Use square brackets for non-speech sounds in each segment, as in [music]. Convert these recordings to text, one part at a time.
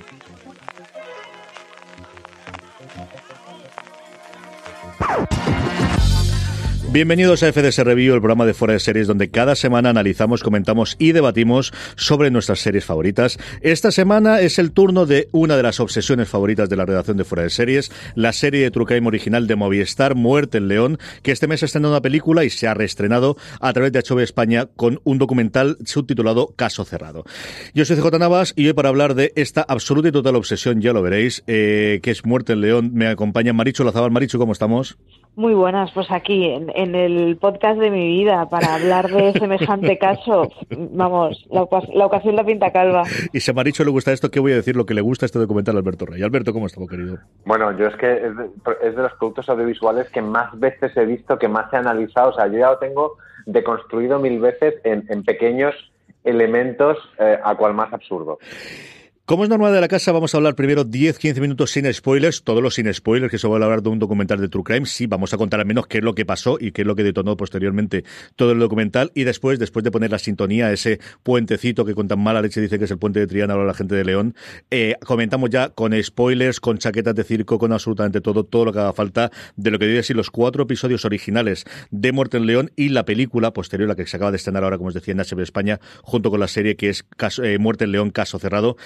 you Bienvenidos a FDS Review, el programa de fuera de series donde cada semana analizamos, comentamos y debatimos sobre nuestras series favoritas. Esta semana es el turno de una de las obsesiones favoritas de la redacción de fuera de series, la serie de True Crime original de Movistar, Muerte en León, que este mes ha estrenado una película y se ha reestrenado a través de HBO España con un documental subtitulado Caso Cerrado. Yo soy CJ Navas y hoy para hablar de esta absoluta y total obsesión, ya lo veréis, eh, que es Muerte en León, me acompaña Maricho Lazabal. Maricho, ¿cómo estamos? Muy buenas, pues aquí en, en, el podcast de mi vida para hablar de [laughs] semejante caso. Vamos, la, la, ocasión la pinta calva. Y si a Maricho le gusta esto, ¿qué voy a decir lo que le gusta este documental a Alberto Rey? Alberto, ¿cómo estás, querido? Bueno, yo es que es de, es de, los productos audiovisuales que más veces he visto, que más he analizado. O sea, yo ya lo tengo deconstruido mil veces en, en pequeños elementos eh, a cual más absurdo. Como es normal de la casa, vamos a hablar primero 10-15 minutos sin spoilers, todos los sin spoilers, que se va a hablar de un documental de True Crime. Sí, vamos a contar al menos qué es lo que pasó y qué es lo que detonó posteriormente todo el documental. Y después, después de poner la sintonía, ese puentecito que con tan mala leche dice que es el puente de Triana o la gente de León, eh, comentamos ya con spoilers, con chaquetas de circo, con absolutamente todo, todo lo que haga falta de lo que diría así los cuatro episodios originales de Muerte en León y la película posterior, la que se acaba de estrenar ahora, como os decía, en HBO España, junto con la serie que es eh, Muerte en León, Caso Cerrado.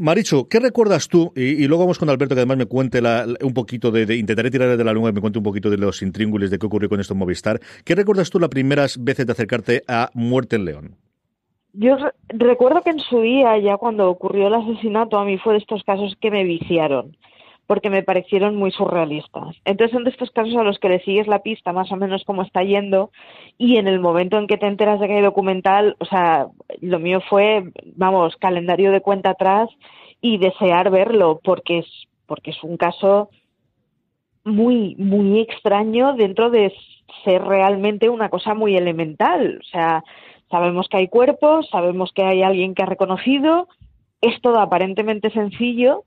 Maricho, ¿qué recuerdas tú? Y, luego vamos con Alberto, que además me cuente la, un poquito de, Intentaré tirar de la lengua y me cuente un poquito de los intríngulis de qué ocurrió con esto en Movistar. ¿Qué recuerdas tú las primeras veces de acercarte a Muerte en León? Yo re recuerdo que en su día, ya cuando ocurrió el asesinato, a mí fue de estos casos que me viciaron porque me parecieron muy surrealistas. Entonces son de estos casos a los que le sigues la pista más o menos cómo está yendo y en el momento en que te enteras de que hay documental, o sea, lo mío fue, vamos, calendario de cuenta atrás y desear verlo porque es porque es un caso muy muy extraño dentro de ser realmente una cosa muy elemental, o sea, sabemos que hay cuerpos, sabemos que hay alguien que ha reconocido, es todo aparentemente sencillo,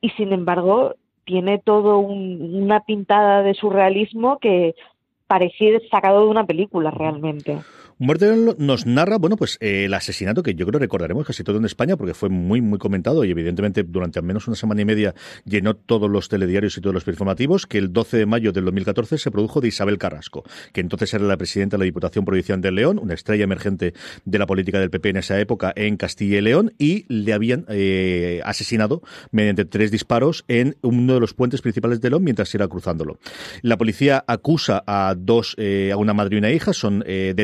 y sin embargo tiene todo un, una pintada de surrealismo que parecía sacado de una película realmente. Muerte nos narra, bueno, pues eh, el asesinato que yo creo recordaremos casi todo en España porque fue muy, muy comentado y evidentemente durante al menos una semana y media llenó todos los telediarios y todos los informativos, que el 12 de mayo del 2014 se produjo de Isabel Carrasco, que entonces era la presidenta de la Diputación Provincial de León, una estrella emergente de la política del PP en esa época en Castilla y León, y le habían eh, asesinado mediante tres disparos en uno de los puentes principales de León mientras iba cruzándolo. La policía acusa a dos, eh, a una madre y una hija, son eh,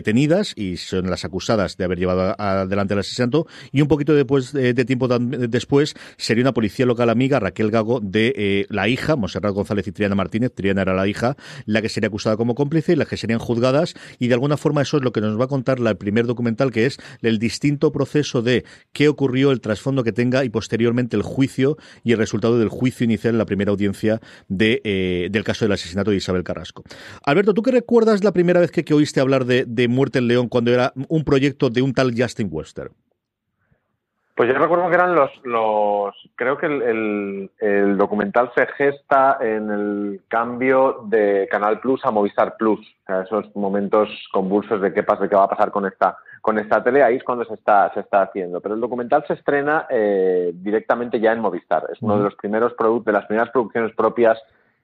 y son las acusadas de haber llevado adelante el asesinato. Y un poquito después de, de tiempo después sería una policía local amiga, Raquel Gago, de eh, la hija, Monserrat González y Triana Martínez. Triana era la hija, la que sería acusada como cómplice y las que serían juzgadas. Y de alguna forma eso es lo que nos va a contar el primer documental, que es el distinto proceso de qué ocurrió, el trasfondo que tenga y posteriormente el juicio y el resultado del juicio inicial en la primera audiencia de, eh, del caso del asesinato de Isabel Carrasco. Alberto, ¿tú qué recuerdas la primera vez que, que oíste hablar de, de Muerte en León cuando era un proyecto de un tal Justin Wester? Pues yo recuerdo que eran los, los creo que el, el, el, documental se gesta en el cambio de Canal Plus a Movistar Plus, o sea, esos momentos convulsos de qué pasa, qué va a pasar con esta, con esta tele, ahí es cuando se está, se está haciendo. Pero el documental se estrena eh, directamente ya en Movistar, es uno de los primeros productos, de las primeras producciones propias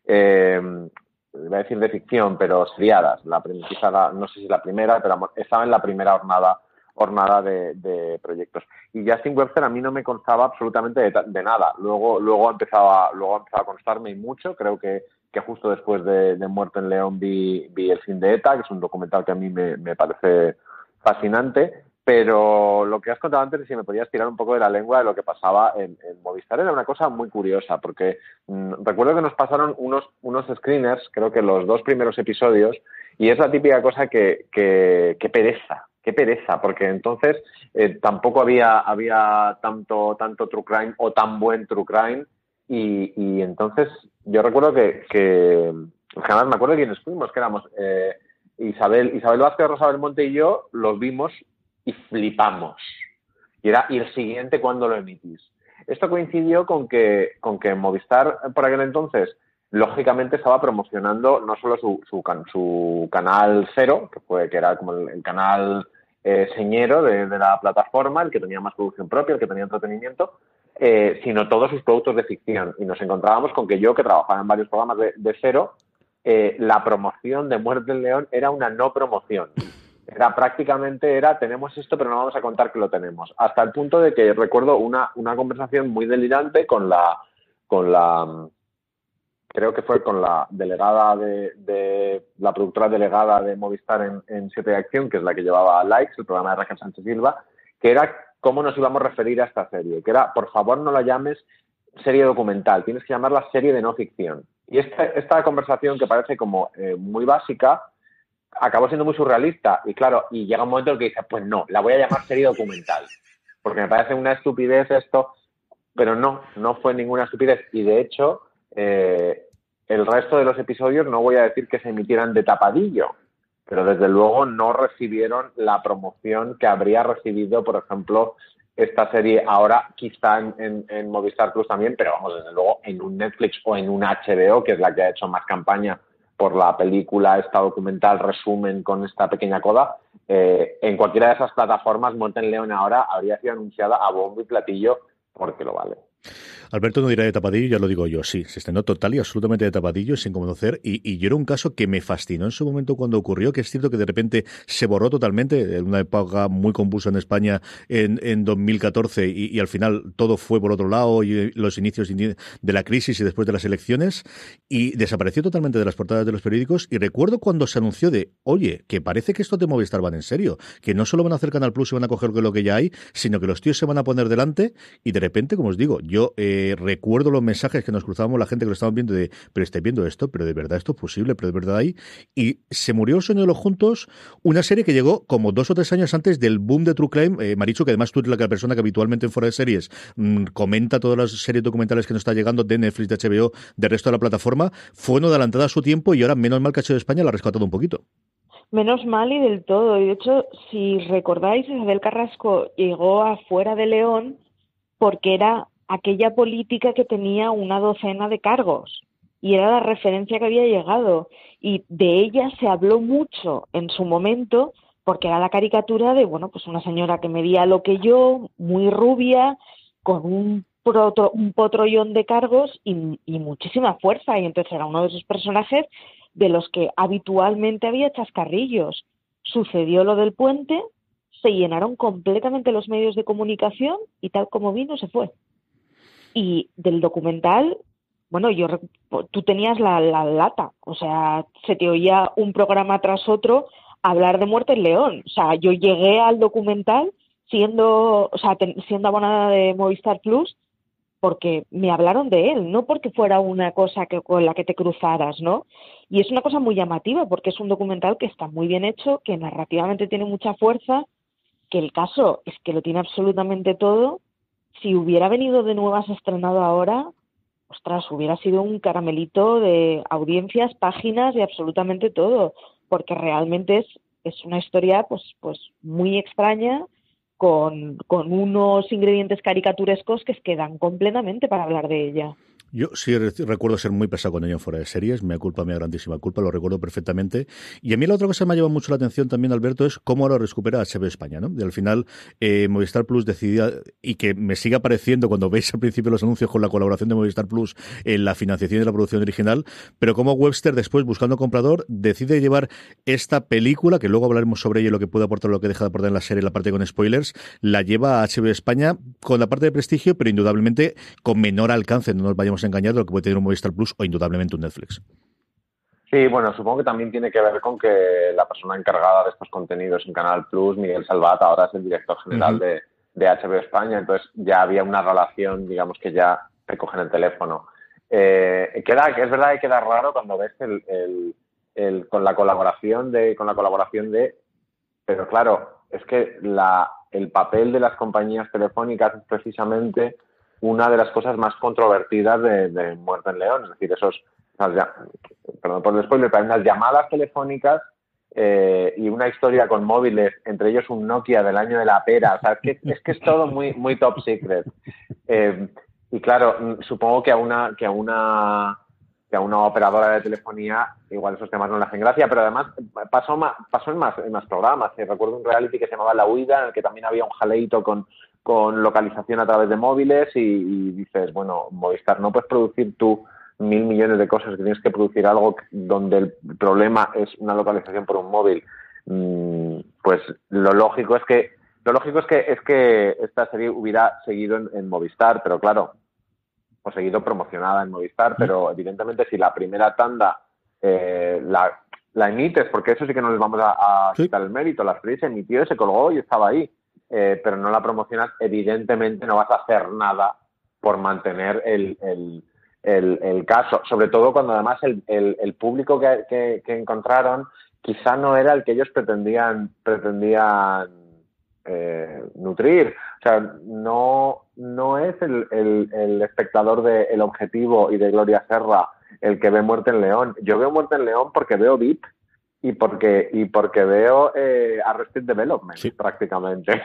eh, iba decir de ficción, pero seriadas. La, quizá no sé si la primera, pero estaba en la primera jornada jornada de, de, proyectos. Y Justin Webster a mí no me constaba absolutamente de, de, nada. Luego, luego empezaba, luego empezaba a constarme y mucho. Creo que, que justo después de, de Muerto en León vi, vi El fin de ETA, que es un documental que a mí me, me parece fascinante. Pero lo que has contado antes, si me podías tirar un poco de la lengua de lo que pasaba en, Movistar, era una cosa muy curiosa, porque mmm, recuerdo que nos pasaron unos, unos screeners, creo que los dos primeros episodios, y es la típica cosa que, que, que pereza, qué pereza, porque entonces eh, tampoco había, había tanto, tanto true crime o tan buen true crime, y, y entonces yo recuerdo que, que jamás me acuerdo de quiénes fuimos, que éramos eh, Isabel, Isabel Vázquez, Rosa Belmonte y yo, los vimos y flipamos. Y era, ¿y el siguiente cuándo lo emitís? Esto coincidió con que, con que Movistar, por aquel entonces, lógicamente estaba promocionando no solo su, su, su canal cero, que fue que era como el, canal eh, señero de, de, la plataforma, el que tenía más producción propia, el que tenía entretenimiento, eh, sino todos sus productos de ficción. Y nos encontrábamos con que yo, que trabajaba en varios programas de, cero, eh, la promoción de Muerte del León era una no promoción. Era prácticamente, era, tenemos esto, pero no vamos a contar que lo tenemos. Hasta el punto de que recuerdo una, una conversación muy delirante con la, con la, creo que fue con la delegada de, la productora delegada de Movistar en, en Siete de Acción, que es la que llevaba Likes, el programa de Raquel Sánchez Silva, que era cómo nos íbamos a referir a esta serie, que era, por favor, no la llames serie documental, tienes que llamarla serie de no ficción. Y esta, esta conversación que parece como eh, muy básica, acabó siendo muy surrealista. Y claro, y llega un momento en el que dices, pues no, la voy a llamar serie documental, porque me parece una estupidez esto, pero no, no fue ninguna estupidez. Y de hecho, eh, el resto de los episodios no voy a decir que se emitieran de tapadillo, pero desde luego no recibieron la promoción que habría recibido, por ejemplo, esta serie ahora quizá en, en, Movistar Plus también, pero vamos, desde luego en un Netflix o en un HBO, que es la que ha hecho más campaña por la película, esta documental resumen con esta pequeña coda, eh, en cualquiera de esas plataformas, Monten León ahora habría sido anunciada a bombo y platillo porque lo vale. Alberto no dirá de tapadillo, ya lo digo yo, sí, se estrenó total y absolutamente de tapadillo, sin conocer, y, y, yo era un caso que me fascinó en su momento cuando ocurrió, que es cierto que de repente se borró totalmente, en una época muy convulsa en España en, en 2014, y, y, al final todo fue por otro lado, y los inicios de la crisis y después de las elecciones, y desapareció totalmente de las portadas de los periódicos, y recuerdo cuando se anunció de, oye, que parece que esto de Movistar van en serio, que no solo van a hacer Canal Plus y van a coger lo que ya hay, sino que los tíos se van a poner delante, y de repente, como os digo, yo... Eh, recuerdo los mensajes que nos cruzábamos la gente que lo estaban viendo de, pero estáis viendo esto, pero de verdad esto es posible, pero de verdad hay. Y se murió el sueño de los juntos, una serie que llegó como dos o tres años antes del boom de True Crime. Eh, Maricho, que además tú eres la persona que habitualmente en fuera de series mm, comenta todas las series documentales que nos está llegando de Netflix, de HBO, del resto de la plataforma, fue una adelantada a su tiempo y ahora menos mal que de España la ha rescatado un poquito. Menos mal y del todo. Y de hecho, si recordáis, Isabel Carrasco llegó afuera de León porque era aquella política que tenía una docena de cargos y era la referencia que había llegado y de ella se habló mucho en su momento porque era la caricatura de bueno pues una señora que medía lo que yo muy rubia con un un potrollón de cargos y, y muchísima fuerza y entonces era uno de esos personajes de los que habitualmente había chascarrillos. Sucedió lo del puente se llenaron completamente los medios de comunicación y tal como vino se fue y del documental, bueno, yo tú tenías la, lata, o sea, se te oía un programa tras otro hablar de Muerte en León. O sea, yo llegué al documental siendo, o sea, siendo abonada de Movistar Plus porque me hablaron de él, no porque fuera una cosa que, con la que te cruzaras, ¿no? Y es una cosa muy llamativa porque es un documental que está muy bien hecho, que narrativamente tiene mucha fuerza, que el caso es que lo tiene absolutamente todo si hubiera venido de nuevas estrenado ahora, ostras, hubiera sido un caramelito de audiencias, páginas y absolutamente todo, porque realmente es, es una historia pues, pues muy extraña, con, con unos ingredientes caricaturescos que quedan completamente para hablar de ella. Yo sí recuerdo ser muy pesado con ello en fuera de series, me culpa, mi grandísima culpa, lo recuerdo perfectamente. Y a mí la otra cosa que me ha llevado mucho la atención también, Alberto, es cómo ahora recupera HBO España, ¿no? Y al final, eh, Movistar Plus decidía, y que me sigue apareciendo cuando veis al principio los anuncios con la colaboración de Movistar Plus en la financiación de la producción original, pero como Webster después, buscando comprador, decide llevar esta película, que luego hablaremos sobre ella y lo que puede aportar, lo que deja de aportar en la serie, la parte con spoilers, la lleva a HBO España con la parte de prestigio, pero indudablemente con menor alcance, no nos vayamos engañado lo que puede tener un Movistar Plus o indudablemente un Netflix. Sí, bueno, supongo que también tiene que ver con que la persona encargada de estos contenidos en Canal Plus, Miguel Salvat, ahora es el director general de, de, HBO España, entonces ya había una relación, digamos que ya te cogen el teléfono. Eh, queda, es verdad que queda raro cuando ves el, el, con la colaboración de, con la colaboración de, pero claro, es que la, el papel de las compañías telefónicas es precisamente una de las cosas más controvertidas de, Muerte en León. Es decir, esos, perdón por después, unas llamadas telefónicas eh, y una historia con móviles, entre ellos un Nokia del año de la pera. O sea, es que es, que es todo muy, muy top secret. Eh, y claro, supongo que a una, que a una que a una operadora de telefonía igual esos temas no le hacen gracia, pero además pasó, pasó en, más, en más programas. Recuerdo un reality que se llamaba La Huida, en el que también había un jaleito con, con localización a través de móviles y, dices, bueno, Movistar, no puedes producir tú mil millones de cosas, que tienes que producir algo donde el problema es una localización por un móvil. Mm, pues lo lógico es que lo lógico es que es que esta serie hubiera seguido en, Movistar, pero claro, o seguido promocionada en Movistar, pero evidentemente si la primera tanda eh, la, la, emites, porque eso sí que no les vamos a, quitar el mérito, la serie se emitió y se colgó y estaba ahí, eh, pero no la promocionas, evidentemente no vas a hacer nada por mantener el, el, el, caso, sobre todo cuando además el, el público que, que encontraron quizá no era el que ellos pretendían, pretendían eh, nutrir. O sea, no, no es el, el, espectador de El Objetivo y de Gloria Serra el que ve Muerte en León. Yo veo Muerte en León porque veo VIP y porque, y porque veo eh, Arrested Development prácticamente.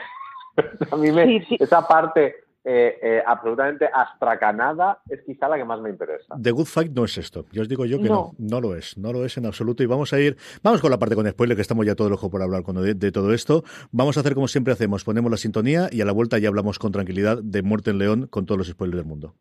[laughs] A mí me, esa parte eh, eh, absolutamente astracanada es quizá la que más me interesa. The Good Fight no es esto. Yo os digo yo que no. no, lo es, no lo es en absoluto. Y vamos a ir, vamos con la parte con spoiler, que estamos ya todo el ojo por hablar de, de, todo esto. Vamos a hacer como siempre hacemos, ponemos la sintonía y a la vuelta ya hablamos con tranquilidad de Muerte en León con todos los spoilers del mundo.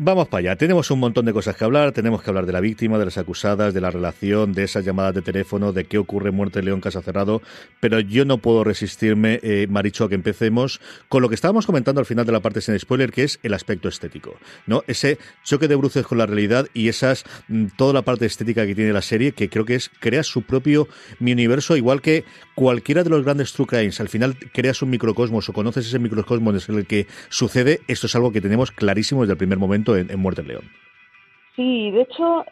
Vamos para allá. Tenemos un montón de cosas que hablar. Tenemos que hablar de la víctima, de las acusadas, de la relación, de esas llamadas de teléfono, de qué ocurre Muerte León Casa Cerrado. Pero yo no puedo resistirme, eh, Maricho, a que empecemos con lo que estábamos comentando al final de la parte sin spoiler, que es el aspecto estético. ¿no? Ese choque de bruces con la realidad y esas mm, toda la parte estética que tiene la serie, que creo que es crea su propio mi universo, igual que cualquiera de los grandes true crimes. Al final creas un microcosmos o conoces ese microcosmos en el que sucede. Esto es algo que tenemos clarísimo desde el primer momento en, Muerte en León. Sí, de hecho,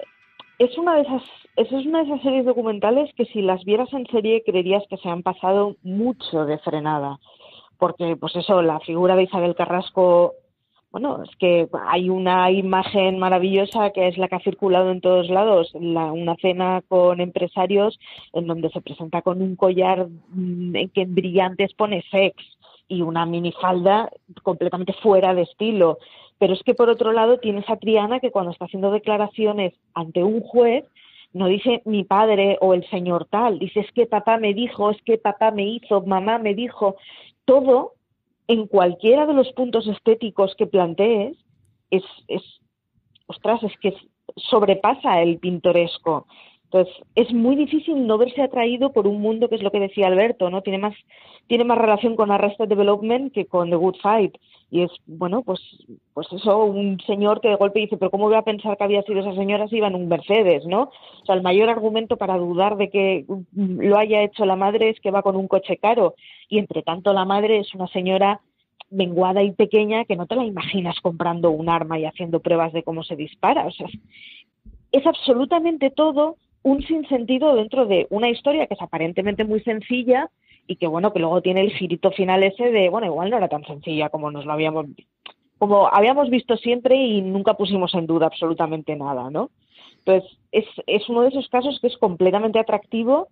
es una de esas es una de esas series documentales que si las vieras en serie creerías que se han pasado mucho de frenada. Porque, pues eso, la figura de Isabel Carrasco, bueno, es que hay una imagen maravillosa que es la que ha circulado en todos lados, una cena con empresarios en donde se presenta con un collar mm, en que brillantes pone sex y una minifalda completamente fuera de estilo. Pero es que por otro lado tienes a Triana que cuando está haciendo declaraciones ante un juez no dice mi padre o el señor tal, dice es que papá me dijo, es que papá me hizo, mamá me dijo, todo en cualquiera de los puntos estéticos que plantees es, es ostras, es que sobrepasa el pintoresco. Entonces, es muy difícil no verse atraído por un mundo que es lo que decía Alberto, ¿no? Tiene más, tiene más relación con Arrested Development que con The Good Fight. Y es, bueno, pues, pues eso, un señor que de golpe dice, pero ¿cómo voy a pensar que había sido esa señora si iba en un Mercedes, ¿no? O sea, el mayor argumento para dudar de que lo haya hecho la madre es que va con un coche caro. Y entre tanto, la madre es una señora menguada y pequeña que no te la imaginas comprando un arma y haciendo pruebas de cómo se dispara. O sea, es absolutamente todo un sinsentido dentro de una historia que es aparentemente muy sencilla y que bueno, que luego tiene el girito final ese de, bueno, igual no era tan sencilla como nos lo habíamos como habíamos visto siempre y nunca pusimos en duda absolutamente nada, ¿no? Entonces, es, es uno de esos casos que es completamente atractivo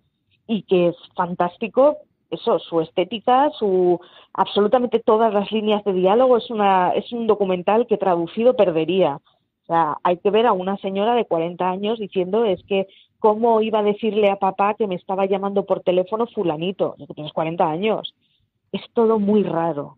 y que es fantástico eso, su estética, su absolutamente todas las líneas de diálogo es una es un documental que traducido perdería. O sea, hay que ver a una señora de 40 años diciendo es que cómo iba a decirle a papá que me estaba llamando por teléfono fulanito, que tienes 40 años. Es todo muy raro.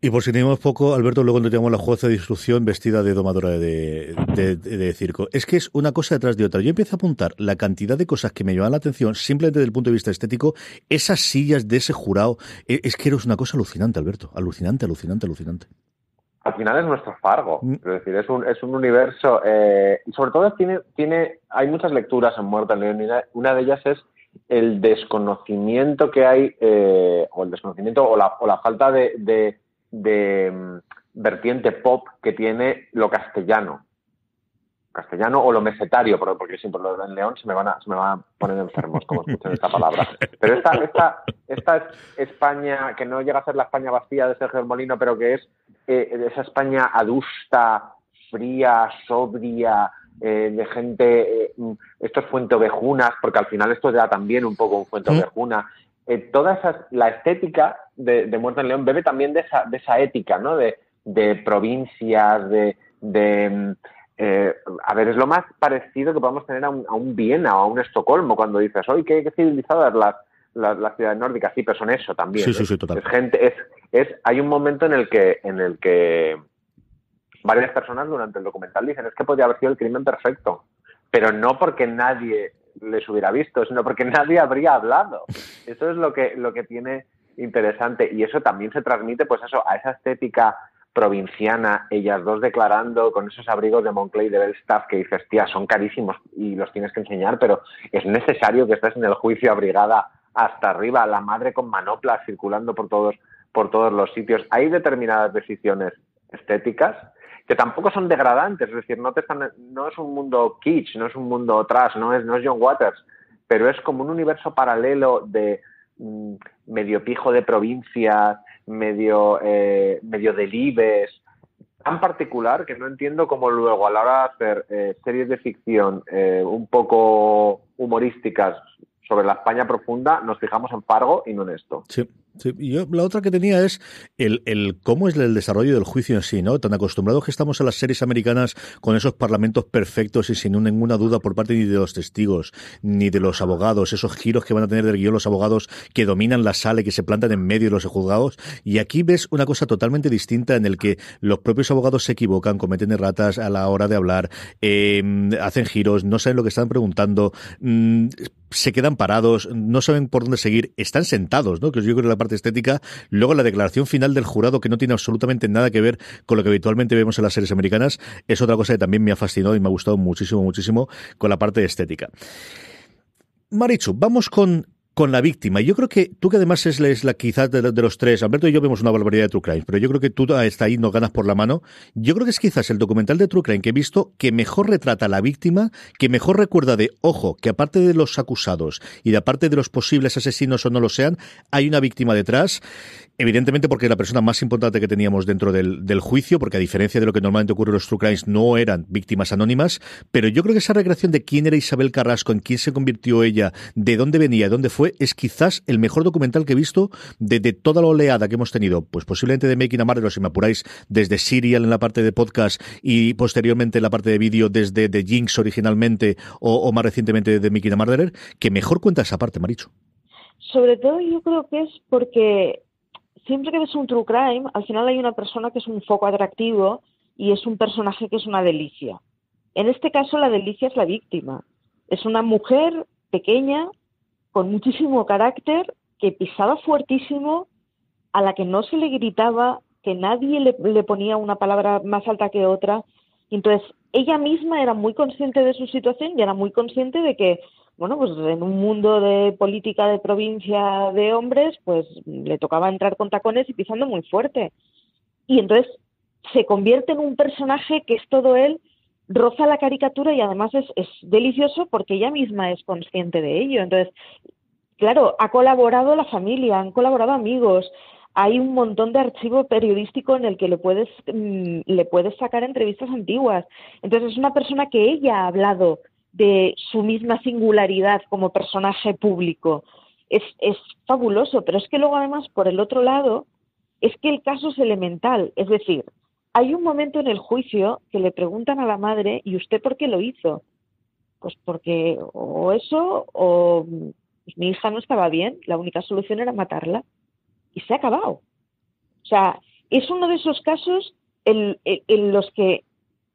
Y por si tenemos poco, Alberto, luego cuando tenemos la jueza de instrucción vestida de domadora de, circo. Es que es una cosa detrás de otra. Yo empiezo a apuntar la cantidad de cosas que me llaman la atención, simplemente desde el punto de vista estético. Esas sillas de ese jurado, e, es que eres una cosa alucinante, Alberto. Alucinante, alucinante, alucinante al final es nuestro Fargo. Mm. Es decir, es un, es un universo. Eh, y sobre todo tiene, tiene, hay muchas lecturas en Muerte en León. Una de ellas es el desconocimiento que hay, eh, o el desconocimiento, o la, o la falta de, de, de mm, vertiente pop que tiene lo castellano castellano o lo mesetario, porque siempre lo en León se me van a, se me van a poner enfermos como escuchan esta palabra. Pero esta, esta, esta España, que no llega a ser la España vacía de Sergio Molino, pero que es eh, esa España adusta, fría, sobria, eh, de gente, eh, esto es Fuente Ovejunas, porque al final esto da también un poco un Fuente Ovejuna, eh, toda esa, la estética de, Muerte en León bebe también de esa, de esa ética, ¿no? De, provincias, de, de eh, a ver, es lo más parecido que podemos tener a un, Viena o a un Estocolmo cuando dices, oye, qué, qué civilizadas las, las, ciudades nórdicas, sí, pero son eso también. Sí, sí, sí, total. Es gente, es, es, hay un momento en el que, en el que varias personas durante el documental dicen es que podría haber sido el crimen perfecto, pero no porque nadie les hubiera visto, sino porque nadie habría hablado. Eso es lo que, lo que tiene interesante y eso también se transmite pues eso a esa estética provinciana, ellas dos declarando con esos abrigos de Monclay de Belstaff que dices, tía, son carísimos y los tienes que enseñar, pero es necesario que estés en el juicio abrigada hasta arriba, la madre con manoplas circulando por todos, por todos los sitios. Hay determinadas decisiones estéticas que tampoco son degradantes, es decir, no, te están, no es un mundo kitsch, no es un mundo trash, no es, no es John Waters, pero es como un universo paralelo de mm, medio pijo de provincia, medio, eh, medio delibes, tan particular que no entiendo cómo luego a la hora de hacer eh, series de ficción eh, un poco humorísticas sobre la España profunda nos fijamos en Fargo y no en esto. Sí. Yo, la otra que tenía es el, el, cómo es el desarrollo del juicio en sí, ¿no? Tan acostumbrados que estamos a las series americanas con esos parlamentos perfectos y sin ninguna duda por parte ni de los testigos, ni de los abogados, esos giros que van a tener del guion los abogados que dominan la sala y que se plantan en medio de los juzgados. Y aquí ves una cosa totalmente distinta en el que los propios abogados se equivocan, cometen erratas a la hora de hablar, eh, hacen giros, no saben lo que están preguntando, mm, se quedan parados, no saben por dónde seguir, están sentados, ¿no? Que yo creo parte estética. Luego la declaración final del jurado, que no tiene absolutamente nada que ver con lo que habitualmente vemos en las series americanas, es otra cosa que también me ha fascinado y me ha gustado muchísimo, muchísimo con la parte estética. Marichu, vamos con con la víctima. Yo creo que tú que además es la, quizás de, los tres, Alberto y yo vemos una barbaridad de True Crime, pero yo creo que tú está ahí, no ganas por la mano. Yo creo que es quizás el documental de True Crime que he visto que mejor retrata a la víctima, que mejor recuerda de, ojo, que aparte de los acusados y de aparte de los posibles asesinos o no lo sean, hay una víctima detrás Evidentemente porque es la persona más importante que teníamos dentro del, del, juicio, porque a diferencia de lo que normalmente ocurre en los True Crimes, no eran víctimas anónimas, pero yo creo que esa recreación de quién era Isabel Carrasco, en quién se convirtió ella, de dónde venía, de dónde fue, es quizás el mejor documental que he visto de, toda la oleada que hemos tenido, pues posiblemente de Making a Murderer, si me apuráis, desde Serial en la parte de podcast y posteriormente en la parte de vídeo desde The Jinx originalmente o, más recientemente de Making a Murderer, que mejor cuenta esa parte, Maricho. Sobre todo yo creo que es porque siempre que ves un true crime, al final hay una persona que es un foco atractivo y es un personaje que es una delicia. En este caso, la delicia es la víctima. Es una mujer pequeña, con muchísimo carácter, que pisaba fuertísimo, a la que no se le gritaba, que nadie le, le ponía una palabra más alta que otra. Entonces, ella misma era muy consciente de su situación y era muy consciente de que bueno, pues en un mundo de política de provincia de hombres, pues le tocaba entrar con tacones y pisando muy fuerte. Y entonces se convierte en un personaje que es todo él, roza la caricatura y además es, es delicioso porque ella misma es consciente de ello. Entonces, claro, ha colaborado la familia, han colaborado amigos, hay un montón de archivo periodístico en el que le puedes, mm, le puedes sacar entrevistas antiguas. Entonces es una persona que ella ha hablado de su misma singularidad como personaje público. Es, es fabuloso, pero es que luego además, por el otro lado, es que el caso es elemental. Es decir, hay un momento en el juicio que le preguntan a la madre, ¿y usted por qué lo hizo? Pues porque o eso o pues mi hija no estaba bien, la única solución era matarla. Y se ha acabado. O sea, es uno de esos casos en los que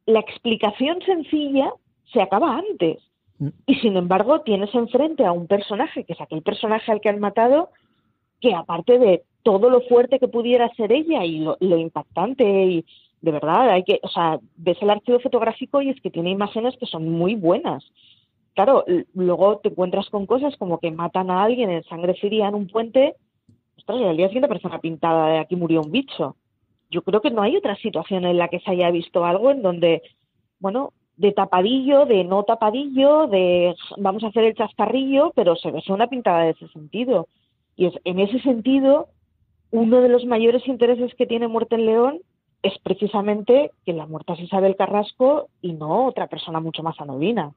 la explicación sencilla se acaba antes. Mm. Y sin embargo, tienes enfrente a un personaje, que es aquel personaje al que han matado, que aparte de todo lo fuerte que pudiera ser ella y lo, impactante y de verdad hay que, o sea, ves el archivo fotográfico y es que tiene imágenes que son muy buenas. Claro, luego te encuentras con cosas como que matan a alguien en sangre fría en un puente, ostras, y al día siguiente una pintada de aquí murió un bicho. Yo creo que no hay otra situación en la que se haya visto algo en donde, bueno, de tapadillo, de no tapadillo, de vamos a hacer el chascarrillo, pero se ve una pintada de ese sentido. Y es, en ese sentido, uno de los mayores intereses que tiene Muerte en León es precisamente que la muerta es Isabel Carrasco y no otra persona mucho más anodina.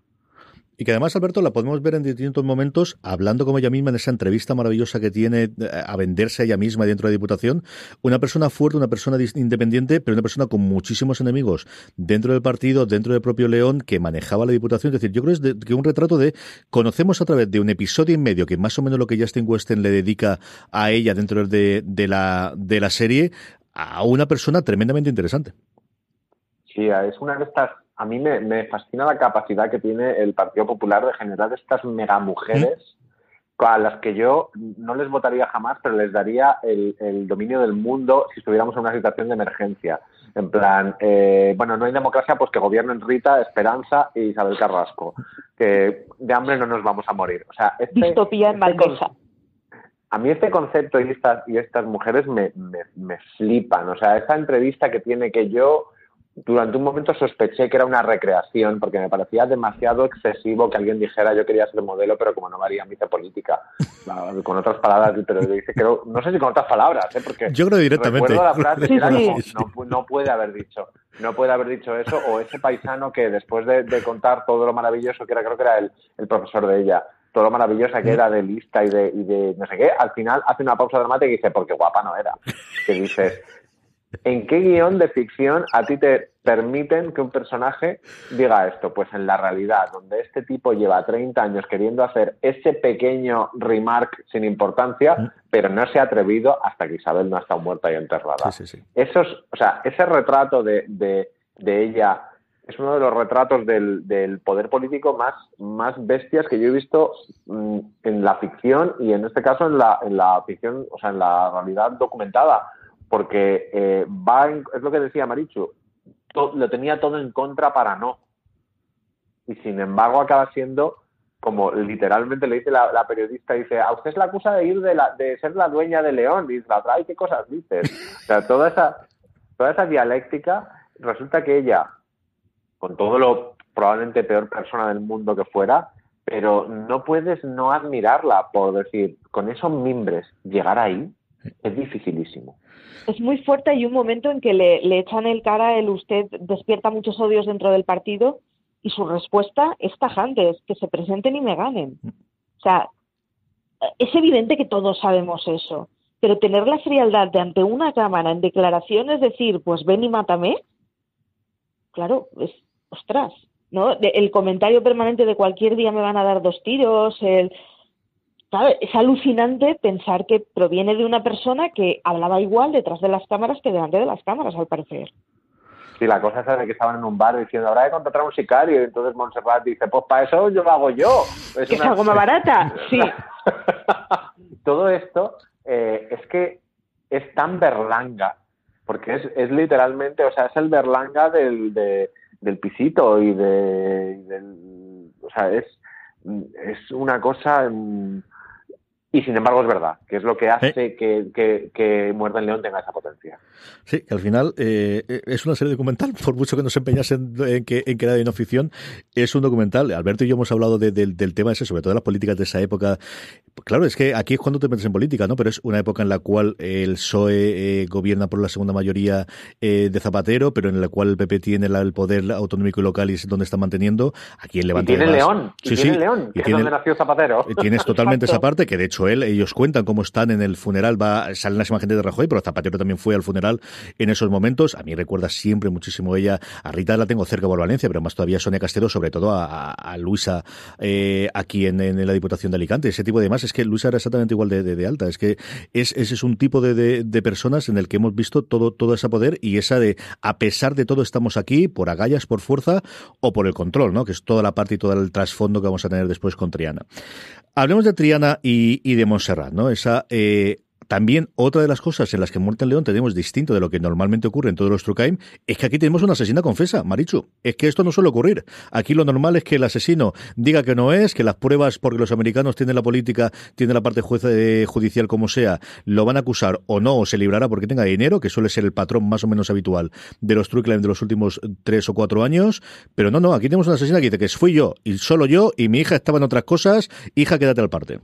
Y que además, Alberto, la podemos ver en distintos momentos hablando como ella misma en esa entrevista maravillosa que tiene eh, a venderse a ella misma dentro de la Diputación. Una persona fuerte, una persona independiente, pero una persona con muchísimos enemigos dentro del partido, dentro del propio León, que manejaba la Diputación. Es decir, yo creo que es un retrato de conocemos a través de un episodio y medio, que más o menos lo que Justin Weston le dedica a ella dentro de, de, la, de la serie, a una persona tremendamente interesante. Sí, es una de estas a mí me, fascina la capacidad que tiene el Partido Popular de generar estas mega mujeres a las que yo no les votaría jamás, pero les daría el, dominio del mundo si estuviéramos en una situación de emergencia. En plan, eh, bueno, no hay democracia, pues que gobiernen Rita, Esperanza y Isabel Carrasco, que de hambre no nos vamos a morir. O sea, este, Distopía en este A mí este concepto y estas, y estas mujeres me, me, me flipan. O sea, esa entrevista que tiene que yo durante un momento sospeché que era una recreación porque me parecía demasiado excesivo que alguien dijera yo quería ser modelo pero como no varía mi política [laughs] con otras palabras pero dice creo no sé si con otras palabras ¿eh? porque yo creo directamente la frase no, puede haber dicho no puede haber dicho eso o ese paisano que después de, contar todo lo maravilloso que era creo que era el, el profesor de ella todo lo maravillosa que era de lista y de, y de no sé qué al final hace una pausa dramática y dice porque guapa no era que dices ¿En qué guion de ficción a ti te permiten que un personaje diga esto? Pues en la realidad, donde este tipo lleva 30 años queriendo hacer ese pequeño remark sin importancia, pero no se ha atrevido hasta que Isabel no ha estado muerta y enterrada. Esos, o sea, ese retrato de, de, ella es uno de los retratos del, del, poder político más, más bestias que yo he visto mm, en la ficción y en este caso en la, en la ficción, o sea, en la realidad documentada porque eh, va es lo que decía Marichu, lo tenía todo en contra para no. Y sin embargo acaba siendo, como literalmente le dice la, periodista, dice, a usted es la acusa de ir de, la, de ser la dueña de León. Dice, ay, ¿qué cosas dices? O sea, toda esa, toda esa dialéctica, resulta que ella, con todo lo probablemente peor persona del mundo que fuera, pero no puedes no admirarla por decir, con esos mimbres, llegar ahí es dificilísimo es muy fuerte. Hay un momento en que le, le echan el cara, el usted despierta muchos odios dentro del partido y su respuesta es tajante, es que se presenten y me ganen. O sea, es evidente que todos sabemos eso, pero tener la frialdad de ante una cámara en declaraciones decir, pues ven y mátame, claro, es, ostras, ¿no? el comentario permanente de cualquier día me van a dar dos tiros, el es alucinante pensar que proviene de una persona que hablaba igual detrás de las cámaras que delante de las cámaras, al parecer. Sí, la cosa es de que estaban en un bar diciendo, ahora he contratado a un sicario, y entonces Montserrat dice, pues para eso yo lo hago yo. Es, [laughs] es algo más barata, [laughs] sí. [laughs] Todo esto eh, es que es tan berlanga, porque es, es literalmente, o sea, es el berlanga del, del pisito y de, del, o sea, es, es una cosa... Y sin embargo es verdad, que es lo que hace que, que, que Muerta en León tenga esa potencia. Sí, que al final eh, es una serie documental, [laughs] por mucho que nos empeñasen en que, en que era de no ficción, es un documental. Alberto y yo hemos hablado del tema ese, sobre todo de las políticas de esa época. Claro, es que aquí es cuando te metes en política, ¿no? Pero es una época en la cual el PSOE eh, gobierna por la segunda mayoría eh, de Zapatero, pero en la cual el PP tiene el poder autonómico y local y es donde está manteniendo. Aquí en Levante. Y tiene León, y tiene León, que es donde nació Zapatero. Tienes totalmente esa parte, que de hecho ellos cuentan cómo están en el funeral, va, salen las imágenes de Rajoy, pero Zapatero también fue al funeral en esos momentos. A mí recuerda siempre muchísimo ella, a Rita la tengo cerca por Valencia, pero más todavía Sonia Castero, sobre todo a, Luisa eh, aquí en, la Diputación de Alicante. Ese tipo de más, es que Luisa era exactamente igual de, alta. Es que es, ese es un tipo de, personas en el que hemos visto todo, todo ese poder y esa de, a pesar de todo, estamos aquí por agallas, por fuerza o por el control, ¿no? Que es toda la parte y todo el trasfondo que vamos a tener después con Triana. Hablemos de Triana y, y de Montserrat, ¿no? Esa eh, también otra de las cosas en las que Muerte en León tenemos distinto de lo que normalmente ocurre en todos los True Crime es que aquí tenemos una asesina confesa, Marichu. Es que esto no suele ocurrir. Aquí lo normal es que el asesino diga que no es, que las pruebas, porque los americanos tienen la política, tienen la parte eh, judicial como sea, lo van a acusar o no, o se librará porque tenga dinero, que suele ser el patrón más o menos habitual de los True Crime de los últimos tres o cuatro años. Pero no, no, aquí tenemos una asesina que dice que fui yo y solo yo y mi hija estaba en otras cosas. Hija, quédate al parte.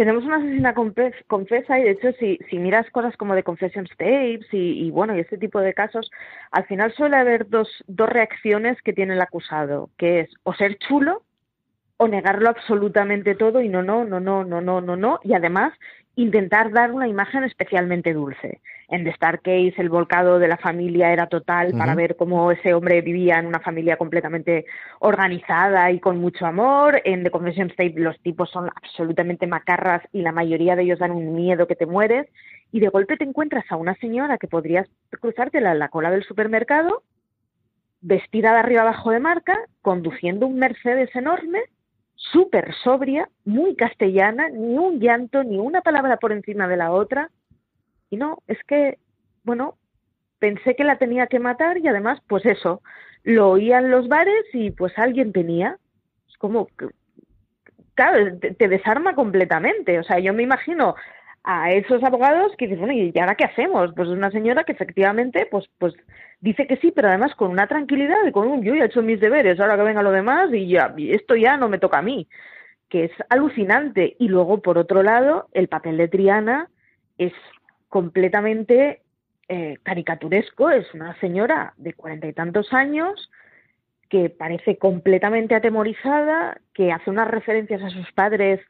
Tenemos una asesina confesa y de hecho si, si miras cosas como de confession tapes y, bueno y este tipo de casos, al final suele haber dos, dos reacciones que tiene el acusado, que es o ser chulo o negarlo absolutamente todo y no, no, no, no, no, no, no, no, y además intentar dar una imagen especialmente dulce. En The Star Case el volcado de la familia era total para ver cómo ese hombre vivía en una familia completamente organizada y con mucho amor. En The Confession State los tipos son absolutamente macarras y la mayoría de ellos dan un miedo que te mueres. Y de golpe te encuentras a una señora que podrías cruzártela en la cola del supermercado, vestida de arriba abajo de marca, conduciendo un Mercedes enorme súper sobria, muy castellana, ni un llanto, ni una palabra por encima de la otra. Y no, es que, bueno, pensé que la tenía que matar y además, pues eso, lo oía en los bares y pues alguien tenía. Es como, claro, te, desarma completamente. O sea, yo me imagino a esos abogados que dicen, bueno, ¿y ahora qué hacemos? Pues es una señora que efectivamente, pues, pues dice que sí, pero además con una tranquilidad y con un yo ya he hecho mis deberes, ahora que venga lo demás y ya, esto ya no me toca a mí, que es alucinante. Y luego, por otro lado, el papel de Triana es completamente eh, caricaturesco, es una señora de cuarenta y tantos años que parece completamente atemorizada, que hace unas referencias a sus padres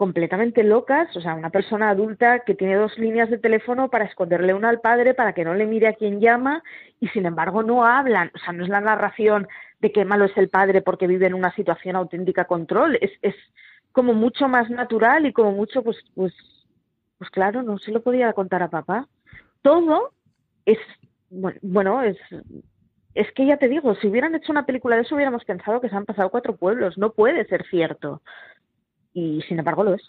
completamente locas, o sea, una persona adulta que tiene dos líneas de teléfono para esconderle una al padre para que no le mire a quien llama y sin embargo no hablan, o sea, no es la narración de qué malo es el padre porque vive en una situación auténtica control, es, es como mucho más natural y como mucho, pues, pues, pues claro, no se lo podía contar a papá. Todo es, bueno, es, es que ya te digo, si hubieran hecho una película de eso hubiéramos pensado que se han pasado cuatro pueblos, no puede ser cierto y sin embargo lo es.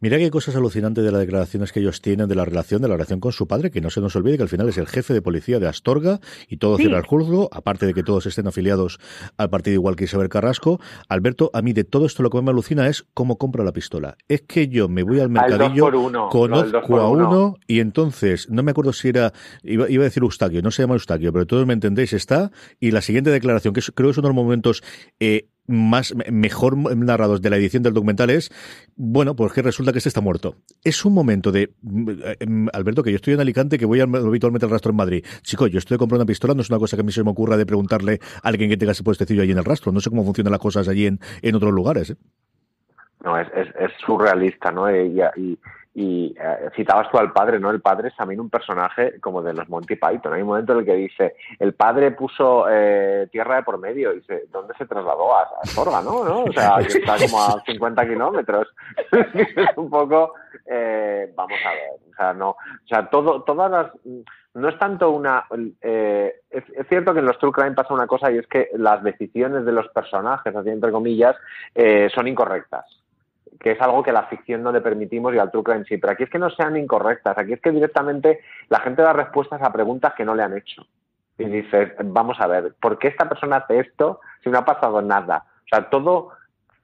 Mira qué cosas alucinantes de las declaraciones que ellos tienen de la relación, de la relación con su padre, que no se nos olvide que al final es el jefe de policía de Astorga y todo cierra el juzgo, aparte de que todos estén afiliados al partido igual que Isabel Carrasco. Alberto, a mí de todo esto lo que me alucina es cómo compra la pistola. Es que yo me voy al mercadillo, conozco a uno y entonces, no me acuerdo si era, iba, a decir Eustaquio, no se llama Eustaquio, pero todos me entendéis, está, y la siguiente declaración, que creo que es uno de los momentos eh, más mejor narrados de la edición del documental es, bueno, pues que resulta que este está muerto. Es un momento de, mm, Alberto, que yo estoy en Alicante, que voy habitualmente al rastro en Madrid. Chico, yo estoy comprando una pistola, no es una cosa que a mí se me ocurra de preguntarle a alguien que tenga ese puestecillo allí en el rastro. No sé cómo funcionan las cosas allí en, en otros lugares. ¿eh? No, es, es, surrealista, ¿no? y, y eh, citabas tú al padre, ¿no? El padre es también un personaje como de los Monty Python. Hay un momento en el que dice, el padre puso eh, tierra de por medio. Y dice, ¿dónde se trasladó? A, a Sorga, ¿no? ¿no? O sea, que está como a 50 kilómetros. [laughs] es un poco, eh, vamos a ver, o sea, no, o sea, todo, todas las, no es tanto una, es, es, cierto que en los True Crime pasa una cosa y es que las decisiones de los personajes, así entre comillas, son incorrectas que es algo que la ficción no le permitimos y al truco en sí. Pero aquí es que no sean incorrectas, aquí es que directamente la gente da respuestas a preguntas que no le han hecho. Y dices, vamos a ver, ¿por qué esta persona hace esto si no ha pasado nada? O sea, todo,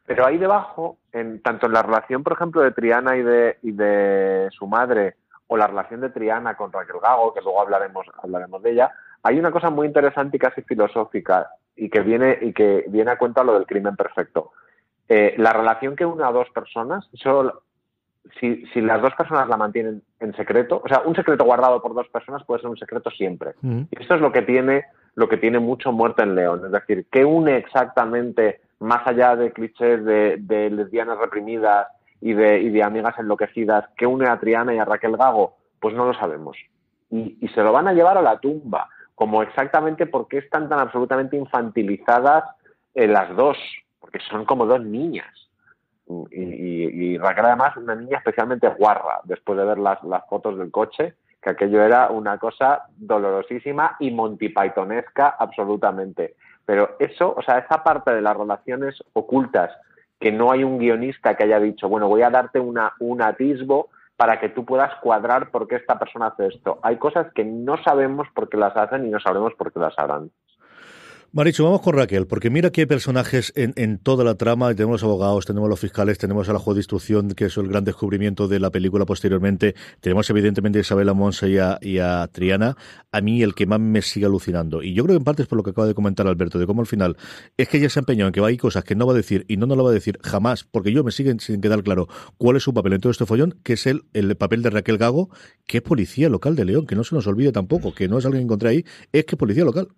pero ahí debajo, en, tanto en la relación, por ejemplo, de Triana y de, y de su madre, o la relación de Triana con Raquel Gago, que luego hablaremos, hablaremos de ella, hay una cosa muy interesante y casi filosófica y que viene, y que viene a cuenta lo del crimen perfecto. Eh, la relación que une a dos personas, si, si, las dos personas la mantienen en secreto, o sea, un secreto guardado por dos personas puede ser un secreto siempre. Mm. Y esto es lo que tiene lo que tiene mucho muerte en León. Es decir, ¿qué une exactamente, más allá de clichés de, lesbianas reprimidas y de, y de, amigas enloquecidas, qué une a Triana y a Raquel Gago? Pues no lo sabemos. Y, y se lo van a llevar a la tumba, como exactamente por qué están tan absolutamente infantilizadas eh, las dos porque son como dos niñas. Y, Raquel además una niña especialmente guarra, después de ver las, fotos del coche, que aquello era una cosa dolorosísima y Monty Pythonesca absolutamente. Pero eso, o sea, esa parte de las relaciones ocultas, que no hay un guionista que haya dicho, bueno, voy a darte una, un atisbo para que tú puedas cuadrar por qué esta persona hace esto. Hay cosas que no sabemos por qué las hacen y no sabemos por qué las harán. Maricho, vamos con Raquel, porque mira que hay personajes en, en, toda la trama. Tenemos los abogados, tenemos los fiscales, tenemos a la juez de instrucción, que es el gran descubrimiento de la película posteriormente. Tenemos evidentemente a Isabela Monse y a, y a, Triana. A mí el que más me sigue alucinando. Y yo creo que en parte es por lo que acaba de comentar Alberto, de cómo al final es que ella se empeñó en que hay cosas que no va a decir y no nos lo va a decir jamás, porque yo me siguen sin quedar claro cuál es su papel en todo este follón, que es el, el papel de Raquel Gago, que es policía local de León, que no se nos olvide tampoco, que no es alguien que encontré ahí, es que es policía local.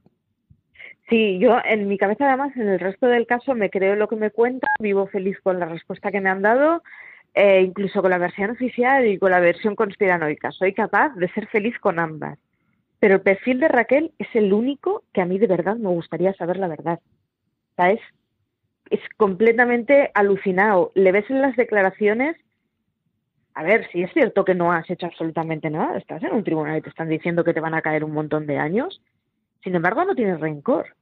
Sí, yo en mi cabeza además en el resto del caso me creo lo que me cuenta, vivo feliz con la respuesta que me han dado, eh, incluso con la versión oficial y con la versión conspiranoica. Soy capaz de ser feliz con ambas. Pero el perfil de Raquel es el único que a mí de verdad me gustaría saber la verdad. ¿Sabes? Es completamente alucinado. Le ves en las declaraciones a ver, si es cierto que no has hecho absolutamente nada, estás en un tribunal y te están diciendo que te van a caer un montón de años, sin embargo no tienes rencor,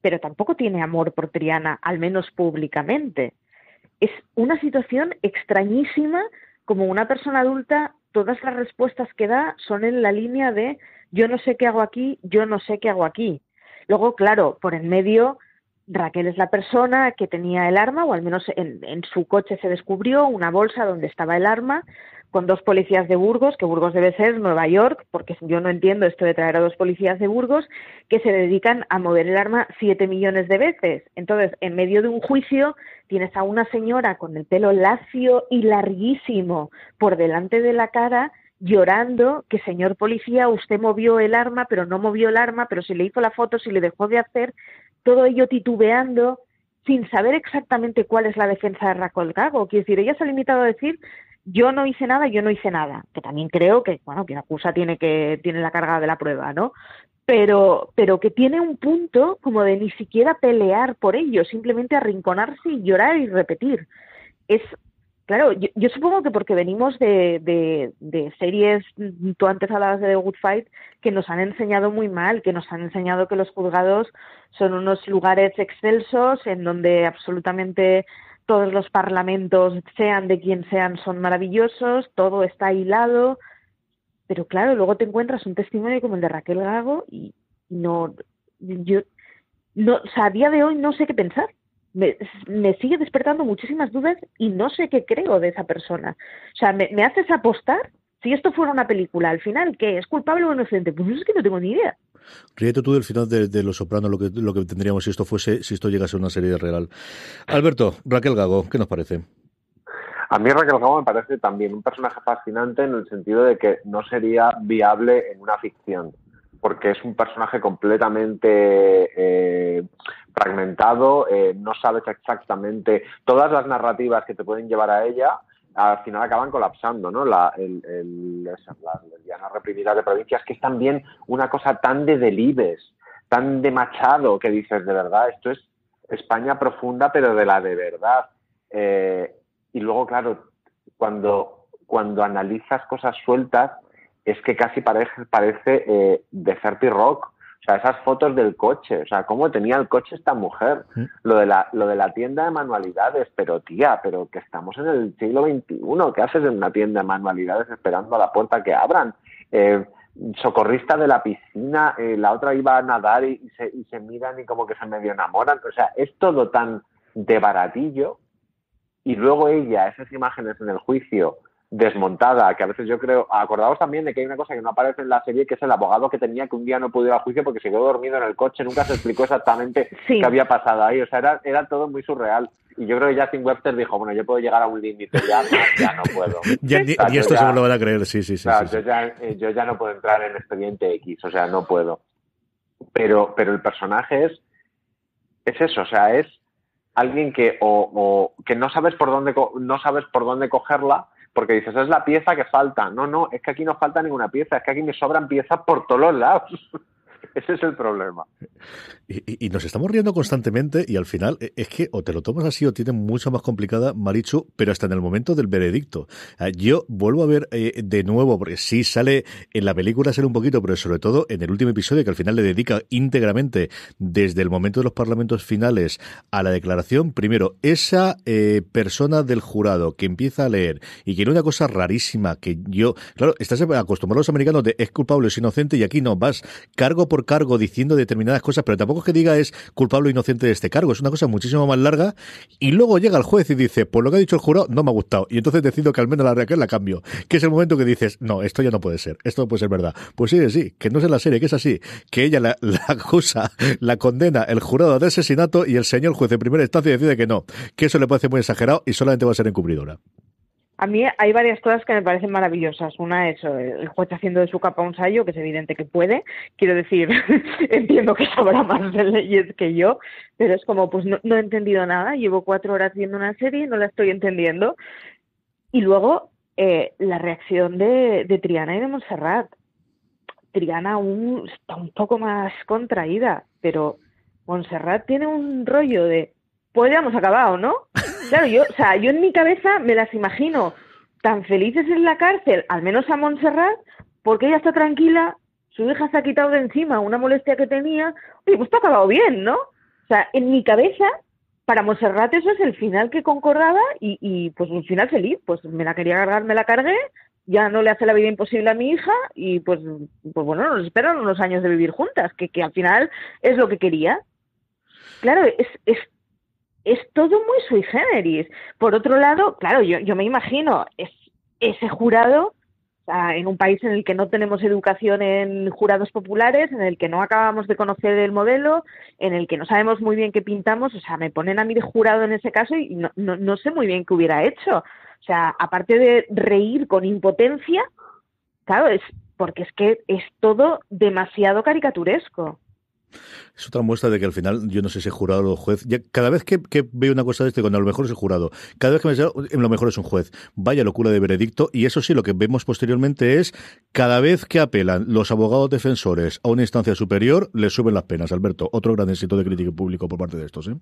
pero tampoco tiene amor por Triana, al menos públicamente. Es una situación extrañísima, como una persona adulta, todas las respuestas que da son en la línea de yo no sé qué hago aquí, yo no sé qué hago aquí. Luego, claro, por en medio Raquel es la persona que tenía el arma, o al menos en, su coche se descubrió una bolsa donde estaba el arma, con dos policías de Burgos, que Burgos debe ser Nueva York, porque yo no entiendo esto de traer a dos policías de Burgos, que se dedican a mover el arma siete millones de veces. Entonces, en medio de un juicio, tienes a una señora con el pelo lacio y larguísimo por delante de la cara, llorando que señor policía, usted movió el arma, pero no movió el arma, pero si le hizo la foto, si le dejó de hacer, todo ello titubeando, sin saber exactamente cuál es la defensa de Raquel Gago. Quiero decir, ella se ha limitado a decir yo no hice nada, yo no hice nada, que también creo que, bueno, quien acusa tiene que, tiene la carga de la prueba, ¿no? Pero, pero que tiene un punto como de ni siquiera pelear por ello, simplemente arrinconarse y llorar y repetir. Es Claro, yo, supongo que porque venimos de, de, series, tú antes hablabas de The Good Fight, que nos han enseñado muy mal, que nos han enseñado que los juzgados son unos lugares excelsos en donde absolutamente todos los parlamentos, sean de quien sean, son maravillosos, todo está hilado, pero claro, luego te encuentras un testimonio como el de Raquel Gago y no, yo, no, o sea, a día de hoy no sé qué pensar me, sigue despertando muchísimas dudas y no sé qué creo de esa persona. O sea, me, haces apostar si esto fuera una película, al final, ¿qué? ¿Es culpable o inocente? Pues es que no tengo ni idea. Ríete tú del final de, Los Sopranos, lo que, lo que tendríamos si esto fuese, si esto llegase a una serie real. Alberto, Raquel Gago, ¿qué nos parece? A mí Raquel Gago me parece también un personaje fascinante en el sentido de que no sería viable en una ficción porque es un personaje completamente eh, fragmentado, eh, no sabes exactamente todas las narrativas que te pueden llevar a ella, al final acaban colapsando, ¿no? La, el, las lesbianas reprimidas de provincias, que es también una cosa tan de delibes, tan de machado, que dices, de verdad, esto es España profunda, pero de la de verdad. Eh, y luego, claro, cuando, cuando analizas cosas sueltas, es que casi parece, parece eh, de Rock. O sea, esas fotos del coche, o sea, cómo tenía el coche esta mujer. Lo, de la, lo de la tienda de manualidades, pero tía, pero que estamos en el siglo XXI, ¿qué haces en una tienda de manualidades esperando a la puerta que abran? Eh, socorrista de la piscina, eh, la otra iba a nadar y, se, y se miran y como que se medio enamoran. O sea, es todo tan de baratillo. Y luego ella, esas imágenes en el juicio, desmontada, que a veces yo creo, acordaos también de que hay una cosa que no aparece en la serie, que es el abogado que tenía que un día no pudo ir a juicio porque se quedó dormido en el coche, nunca se explicó exactamente qué había pasado ahí, o sea, era, era todo muy surreal. Y yo creo que Justin Webster dijo, bueno, yo puedo llegar a un límite, ya, ya no puedo. [laughs] y esto se lo van a creer, sí, sí, sí. Yo, ya, eh, yo ya no puedo entrar en expediente X, o sea, no puedo. Pero, pero el personaje es, es eso, o sea, es alguien que o, o que no sabes por dónde no sabes por dónde cogerla porque dices, es la pieza que falta. No, no, es que aquí no falta ninguna pieza, es que aquí me sobran piezas por todos lados. [laughs] Ese es el problema. Y, nos estamos riendo constantemente y al final e, es que o te lo tomas así o tienes mucho más complicada, Marichu, pero hasta en el momento del veredicto. Ah, yo vuelvo a ver eh, de nuevo, porque sí sale en la película, sale un poquito, pero sobre todo en el último episodio que al final le dedica íntegramente desde el momento de los parlamentos finales a la declaración. Primero, esa eh, persona del jurado que empieza a leer y quiere una cosa rarísima que yo, claro, estás acostumbrado a los americanos de es culpable, es inocente y aquí no, vas cargo por cargo diciendo determinadas cosas, pero tampoco es que diga es culpable o inocente de este cargo, es una cosa muchísimo más larga. Y luego llega el juez y dice, pues lo que ha dicho el jurado no me ha gustado y entonces decido que al menos la Raquel la cambio, que es el momento que dices, no, esto ya no puede ser, esto no puede ser verdad. Pues sí, sí, que no es en la serie, que es así, que ella la, acusa, la condena el jurado de asesinato y el señor juez de primera instancia decide que no, que eso le parece muy exagerado y solamente va a ser encubridora. A mí hay varias cosas que me parecen maravillosas. Una es eh, el juez haciendo de su capa un sallo, que es evidente que puede. Quiero decir, [laughs] entiendo que sabrá más de leyes que yo, pero es como, pues no, he entendido nada. Llevo cuatro horas viendo una serie y no la estoy entendiendo. Y luego eh, la reacción de, de Triana y de Montserrat. Triana aún está un poco más contraída, pero Montserrat tiene un rollo de, pues ya hemos acabado, ¿no? Claro, yo, o sea, yo en mi cabeza me las imagino tan felices en la cárcel, al menos a Montserrat, porque ella está tranquila, su hija se ha quitado de encima una molestia que tenía, oye, pues está acabado bien, ¿no? O sea, en mi cabeza, para Montserrat eso es el final que concordaba y, y pues un final feliz, pues me la quería cargar, me la cargué, ya no le hace la vida imposible a mi hija y pues, pues bueno, nos esperan unos años de vivir juntas, que, que al final es lo que quería. Claro, es, es es todo muy sui generis. Por otro lado, claro, yo, yo me imagino es, ese jurado en un país en el que no tenemos educación en jurados populares, en el que no acabamos de conocer el modelo, en el que no sabemos muy bien qué pintamos, o sea, me ponen a mí de jurado en ese caso y no, no, no sé muy bien qué hubiera hecho. O sea, aparte de reír con impotencia, claro, es porque es que es todo demasiado caricaturesco. Es otra muestra de que al final, yo no sé si jurado o juez, cada vez que, veo una cosa de este, cuando a lo mejor es el jurado, cada vez que me dice, lo mejor es un juez, vaya locura de veredicto, y eso sí, lo que vemos posteriormente es, cada vez que apelan los abogados defensores a una instancia superior, les suben las penas. Alberto, otro gran éxito de crítica público por parte de estos, ¿eh?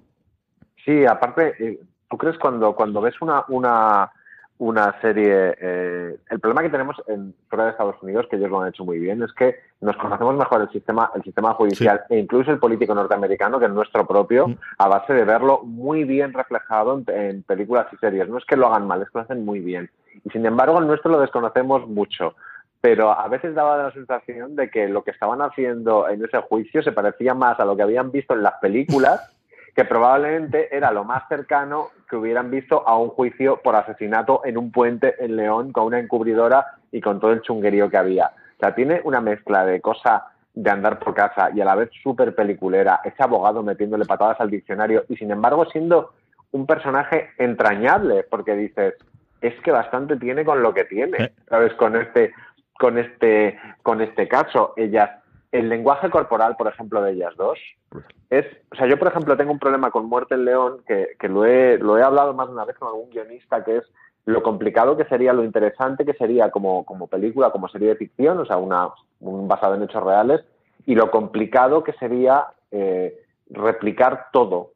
Sí, aparte, eh, ¿tú crees cuando, cuando ves una, una una serie. Eh, el problema que tenemos en fuera de Estados Unidos, que ellos lo han hecho muy bien, es que nos conocemos mejor el sistema, el sistema judicial e incluso el político norteamericano que el nuestro propio, a base de verlo muy bien reflejado en, películas y series. No es que lo hagan mal, es que lo hacen muy bien. Y sin embargo, el nuestro lo desconocemos mucho. Pero a veces daba la sensación de que lo que estaban haciendo en ese juicio se parecía más a lo que habían visto en las películas [laughs] que probablemente era lo más cercano que hubieran visto a un juicio por asesinato en un puente en León con una encubridora y con todo el chunguerío que había. O sea, tiene una mezcla de cosa de andar por casa y a la vez súper peliculera, ese abogado metiéndole patadas al diccionario y sin embargo siendo un personaje entrañable, porque dices, es que bastante tiene con lo que tiene, ¿sabes? Con este, con este, con este caso. Ellas el lenguaje corporal, por ejemplo, de ellas dos, es, o sea, yo, por ejemplo, tengo un problema con Muerte en León, que, que lo, he, lo he hablado más de una vez con algún guionista, que es lo complicado que sería, lo interesante que sería como, como película, como serie de ficción, o sea, una, un basado en hechos reales, y lo complicado que sería eh, replicar todo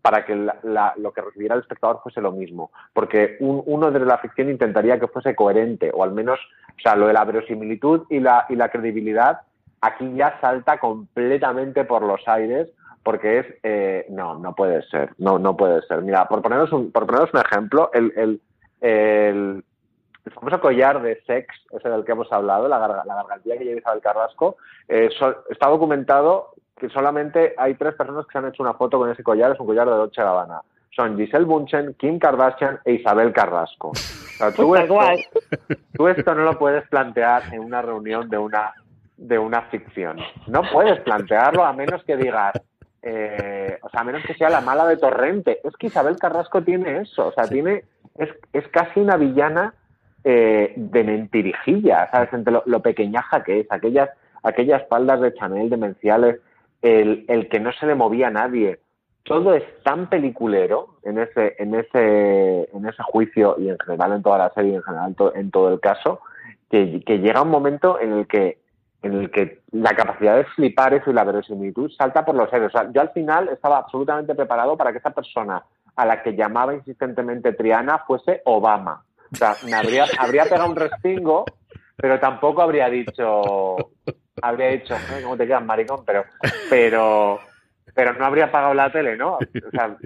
para que lo que recibiera el espectador fuese lo mismo. Porque uno de la ficción intentaría que fuese coherente, o al menos, o sea, lo de la verosimilitud y la, y la credibilidad aquí ya salta completamente por los aires porque es eh, no no puede ser no no puede ser. Mira por poneros un por poneros un ejemplo el, el, el, famoso collar de sex ese del que hemos hablado la, la gargantilla que lleva Isabel Carrasco eh, está documentado que solamente hay tres personas que se han hecho una foto con ese collar es un collar de Dolce Gabbana. Son Giselle Bunchen, Kim Kardashian e Isabel Carrasco. tú, esto, tú esto no lo puedes plantear en una reunión de una de una ficción. No puedes plantearlo a menos que digas, eh, o sea, a menos que sea la mala de Torrente. Es que Isabel Carrasco tiene eso, o sea, tiene, es, es casi una villana eh, de mentirijilla, ¿sabes? Entre lo, pequeñaja que es, aquellas, aquellas faldas de Chanel demenciales, el, el que no se le movía a nadie. Todo es tan peliculero en ese, en ese, en ese juicio y en general en toda la serie y en general en todo el caso, que, que llega un momento en el que en el que la capacidad de flipar eso y la verosimilitud salta por los aires. O sea, yo al final estaba absolutamente preparado para que esa persona a la que llamaba insistentemente Triana fuese Obama. O sea, me habría, habría pegado un respingo, pero tampoco habría dicho, habría dicho, ¿cómo te quedas, maricón? Pero, pero, pero no habría apagado la tele, ¿no? O sea,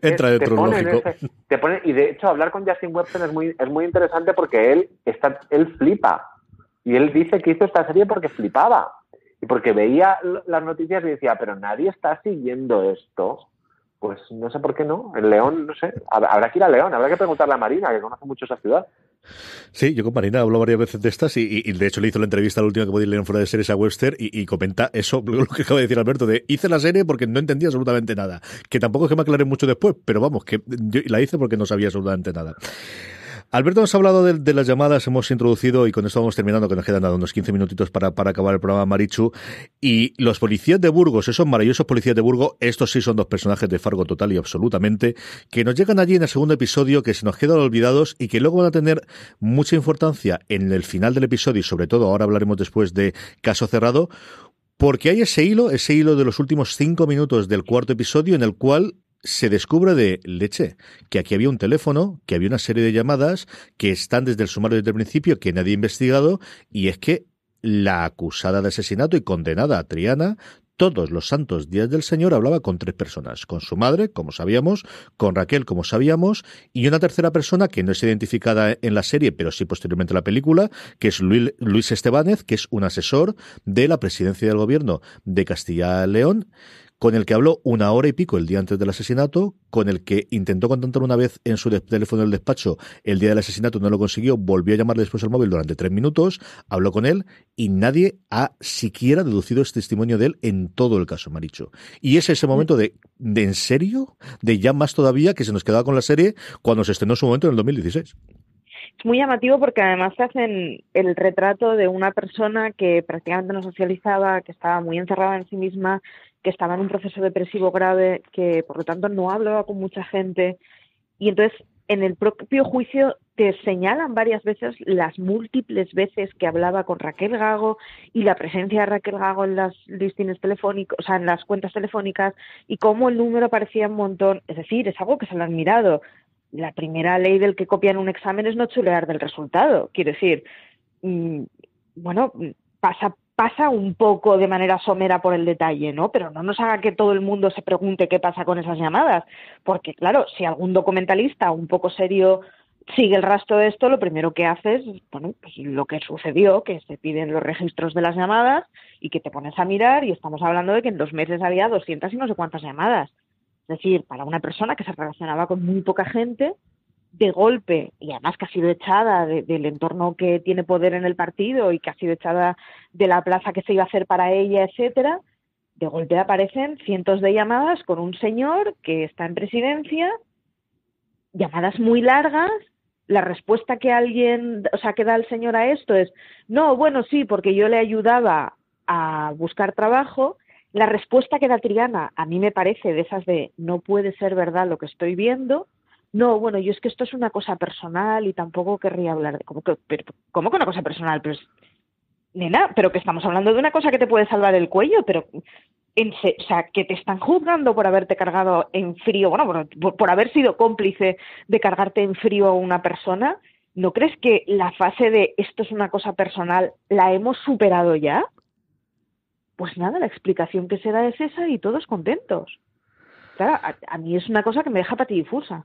Entra de te te pone, y de hecho hablar con Justin Webster es muy, es muy interesante porque él está, él flipa y él dice que hizo esta serie porque flipaba y porque veía las noticias y decía, pero nadie está siguiendo esto. Pues no sé por qué no. En León, no sé. Habrá que ir a León, habrá que preguntarle a Marina, que conoce mucho esa ciudad. Sí, yo con Marina hablo varias veces de estas y, de hecho le hizo la entrevista la última que podéis leer en fuera de series a Webster y, comenta eso, [laughs] lo que acaba de decir Alberto, de hice la serie porque no entendía absolutamente nada. Que tampoco es que me aclaré mucho después, pero vamos, que yo la hice porque no sabía absolutamente nada. Alberto ha hablado de, las llamadas, hemos introducido y con esto vamos terminando, que nos quedan unos 15 minutitos para, para acabar el programa Marichu. Y los policías de Burgos, esos maravillosos policías de Burgos, estos sí son dos personajes de Fargo total y absolutamente, que nos llegan allí en el segundo episodio, que se nos quedan olvidados y que luego van a tener mucha importancia en el final del episodio y sobre todo ahora hablaremos después de Caso Cerrado, porque hay ese hilo, ese hilo de los últimos cinco minutos del cuarto episodio en el cual se descubre de leche que aquí había un teléfono, que había una serie de llamadas que están desde el sumario desde el principio, que nadie ha investigado, y es que la acusada de asesinato y condenada a Triana todos los santos días del Señor hablaba con tres personas, con su madre, como sabíamos, con Raquel, como sabíamos, y una tercera persona que no es identificada en la serie, pero sí posteriormente en la película, que es Luis Estebanez, que es un asesor de la presidencia del gobierno de Castilla-León con el que habló una hora y pico el día antes del asesinato, con el que intentó contactar una vez en su teléfono del despacho el día del asesinato, no lo consiguió, volvió a llamarle después al móvil durante tres minutos, habló con él y nadie ha siquiera deducido este testimonio de él en todo el caso, Maricho. Y es ese momento de, de en serio, de ya más todavía que se nos quedaba con la serie cuando se estrenó su momento en el 2016 es muy llamativo porque además hacen el retrato de una persona que prácticamente no socializaba, que estaba muy encerrada en sí misma, que estaba en un proceso depresivo grave, que por lo tanto no hablaba con mucha gente. Y entonces en el propio juicio te señalan varias veces las múltiples veces que hablaba con Raquel Gago y la presencia de Raquel Gago en las listines telefónicas, o sea, en las cuentas telefónicas y cómo el número aparecía un montón. Es decir, es algo que se lo han mirado. La primera ley del que copian un examen es no chulear del resultado. Quiero decir, mm, bueno, pasa pasa un poco de manera somera por el detalle, ¿no? Pero no nos haga que todo el mundo se pregunte qué pasa con esas llamadas, porque claro, si algún documentalista un poco serio sigue el rastro de esto, lo primero que hace es, bueno, pues lo que sucedió, que se piden los registros de las llamadas y que te pones a mirar y estamos hablando de que en dos meses había 200 y no sé cuántas llamadas. Es decir, para una persona que se relacionaba con muy poca gente, de golpe, y además que ha sido echada del entorno que tiene poder en el partido y que ha sido echada de la plaza que se iba a hacer para ella, etcétera, de golpe aparecen cientos de llamadas con un señor que está en presidencia, llamadas muy largas. La respuesta que alguien, o sea, que da el señor a esto es, no, bueno, sí, porque yo le ayudaba a buscar trabajo. La respuesta que da Triana a mí me parece de esas de, no puede ser verdad lo que estoy viendo no, bueno, yo es que esto es una cosa personal y tampoco querría hablar de... ¿Cómo que, ¿cómo que una cosa personal? Pero nena, pero que estamos hablando de una cosa que te puede salvar el cuello, pero... En, o sea, que te están juzgando por haberte cargado en frío, bueno, por, por haber sido cómplice de cargarte en frío a una persona, ¿no crees que la fase de esto es una cosa personal la hemos superado ya? Pues nada, la explicación que se da es esa y todos contentos. Claro, a, a mí es una cosa que me deja patidifusa.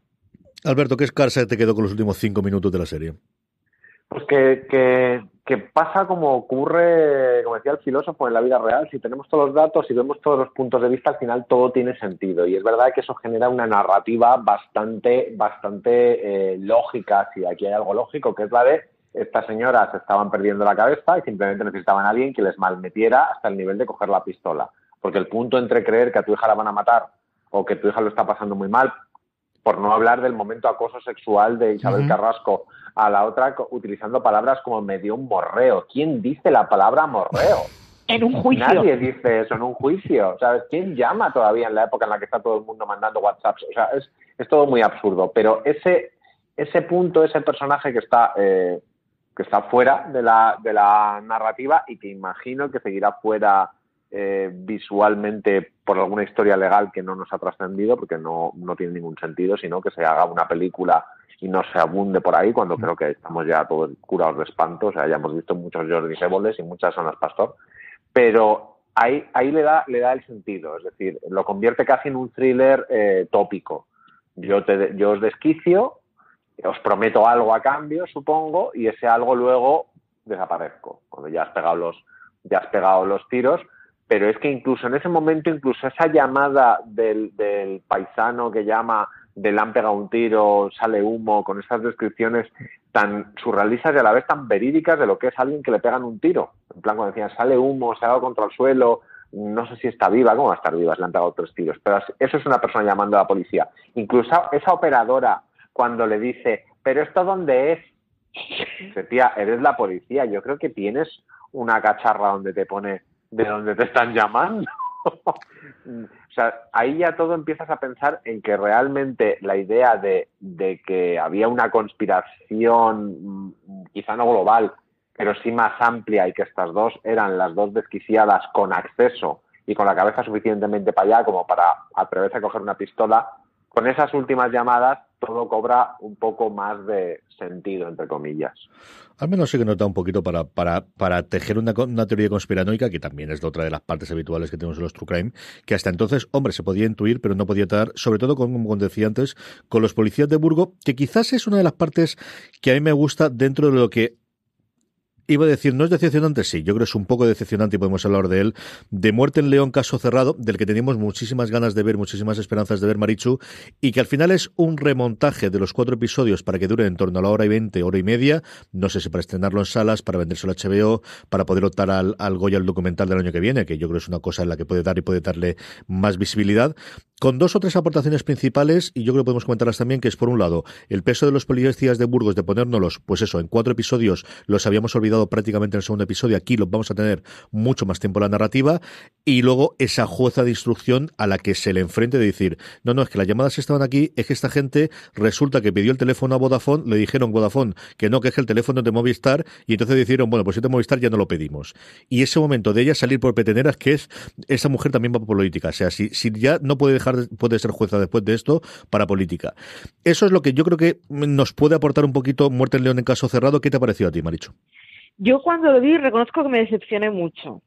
Alberto, ¿qué escarsa te quedó con los últimos cinco minutos de la serie? Pues que, pasa como ocurre, como decía el filósofo, en la vida real. Si tenemos todos los datos y vemos todos los puntos de vista, al final todo tiene sentido. Y es verdad que eso genera una narrativa bastante, bastante eh, lógica, si aquí hay algo lógico, que es la de estas señoras estaban perdiendo la cabeza y simplemente necesitaban a alguien que les malmetiera hasta el nivel de coger la pistola. Porque el punto entre creer que a tu hija la van a matar o que tu hija lo está pasando muy mal por no hablar del momento acoso sexual de Isabel Carrasco a la otra utilizando palabras como me dio un morreo. ¿Quién dice la palabra morreo? [laughs] En un juicio. Nadie dice eso en un juicio. ¿Sabes? ¿Quién llama todavía en la época en la que está todo el mundo mandando WhatsApps? O sea, es, es todo muy absurdo. Pero ese, ese punto, ese personaje que está, eh, que está fuera de la, de la narrativa y que imagino que seguirá fuera eh, visualmente por alguna historia legal que no nos ha trascendido, porque no, no tiene ningún sentido, sino que se haga una película y no se abunde por ahí, cuando creo que estamos ya todos curados de espanto, o sea, ya hemos visto muchos Jordi Seboles y muchas zonas Pastor, pero ahí, ahí le, da, le da el sentido, es decir, lo convierte casi en un thriller eh, tópico. Yo, te, yo os desquicio, os prometo algo a cambio, supongo, y ese algo luego desaparezco, cuando ya has pegado los, ya has pegado los tiros, pero es que incluso en ese momento, incluso esa llamada del, paisano que llama de le han pegado un tiro, sale humo, con esas descripciones tan surrealistas y a la vez tan verídicas de lo que es alguien que le pegan un tiro. En plan, cuando decían, sale humo, se ha dado contra el suelo, no sé si está viva, ¿cómo va a estar viva? Le han pegado tres tiros. Pero eso es una persona llamando a la policía. Incluso esa operadora, cuando le dice, ¿pero esto dónde es? Dice, tía, eres la policía, yo creo que tienes una cacharra donde te pone de dónde te están llamando. [laughs] o sea, ahí ya todo empiezas a pensar en que realmente la idea de, de que había una conspiración, mm, quizá no global, pero sí más amplia y que estas dos eran las dos desquiciadas con acceso y con la cabeza suficientemente para allá como para atreverse a coger una pistola, con esas últimas llamadas todo cobra un poco más de sentido, entre comillas. Al menos sí que nota un poquito para, para, para tejer una, una, teoría conspiranoica, que también es otra de las partes habituales que tenemos en los True Crime, que hasta entonces, hombre, se podía intuir, pero no podía estar, sobre todo, con, como decía antes, con los policías de Burgo, que quizás es una de las partes que a mí me gusta dentro de lo que Iba a decir, no es decepcionante, sí, yo creo que es un poco decepcionante y podemos hablar de él. De Muerte en León, caso cerrado, del que teníamos muchísimas ganas de ver, muchísimas esperanzas de ver Marichu, y que al final es un remontaje de los cuatro episodios para que dure en torno a la hora y veinte, hora y media. No sé si para estrenarlo en salas, para vendérselo a HBO, para poder optar al, al Goya, el documental del año que viene, que yo creo es una cosa en la que puede dar y puede darle más visibilidad con dos o tres aportaciones principales, y yo creo que podemos comentarlas también, que es por un lado, el peso de los policías de Burgos de ponérnoslos, pues eso, en cuatro episodios los habíamos olvidado prácticamente en el segundo episodio, aquí los vamos a tener mucho más tiempo la narrativa, y luego esa jueza de instrucción a la que se le enfrente de decir, no, no, es que las llamadas estaban aquí, es que esta gente resulta que pidió el teléfono a Vodafone, le dijeron Vodafone que no, que es el teléfono de Movistar, y entonces dijeron, bueno, pues si de Movistar ya no lo pedimos. Y ese momento de ella salir por peteneras, que es, esa mujer también va por política, o sea, si, si ya no puede dejar puede ser jueza después de esto para política. Eso es lo que yo creo que nos puede aportar un poquito Muerte en León en caso cerrado. ¿Qué te ha parecido a ti, Maricho? Yo cuando lo vi reconozco que me decepcioné mucho.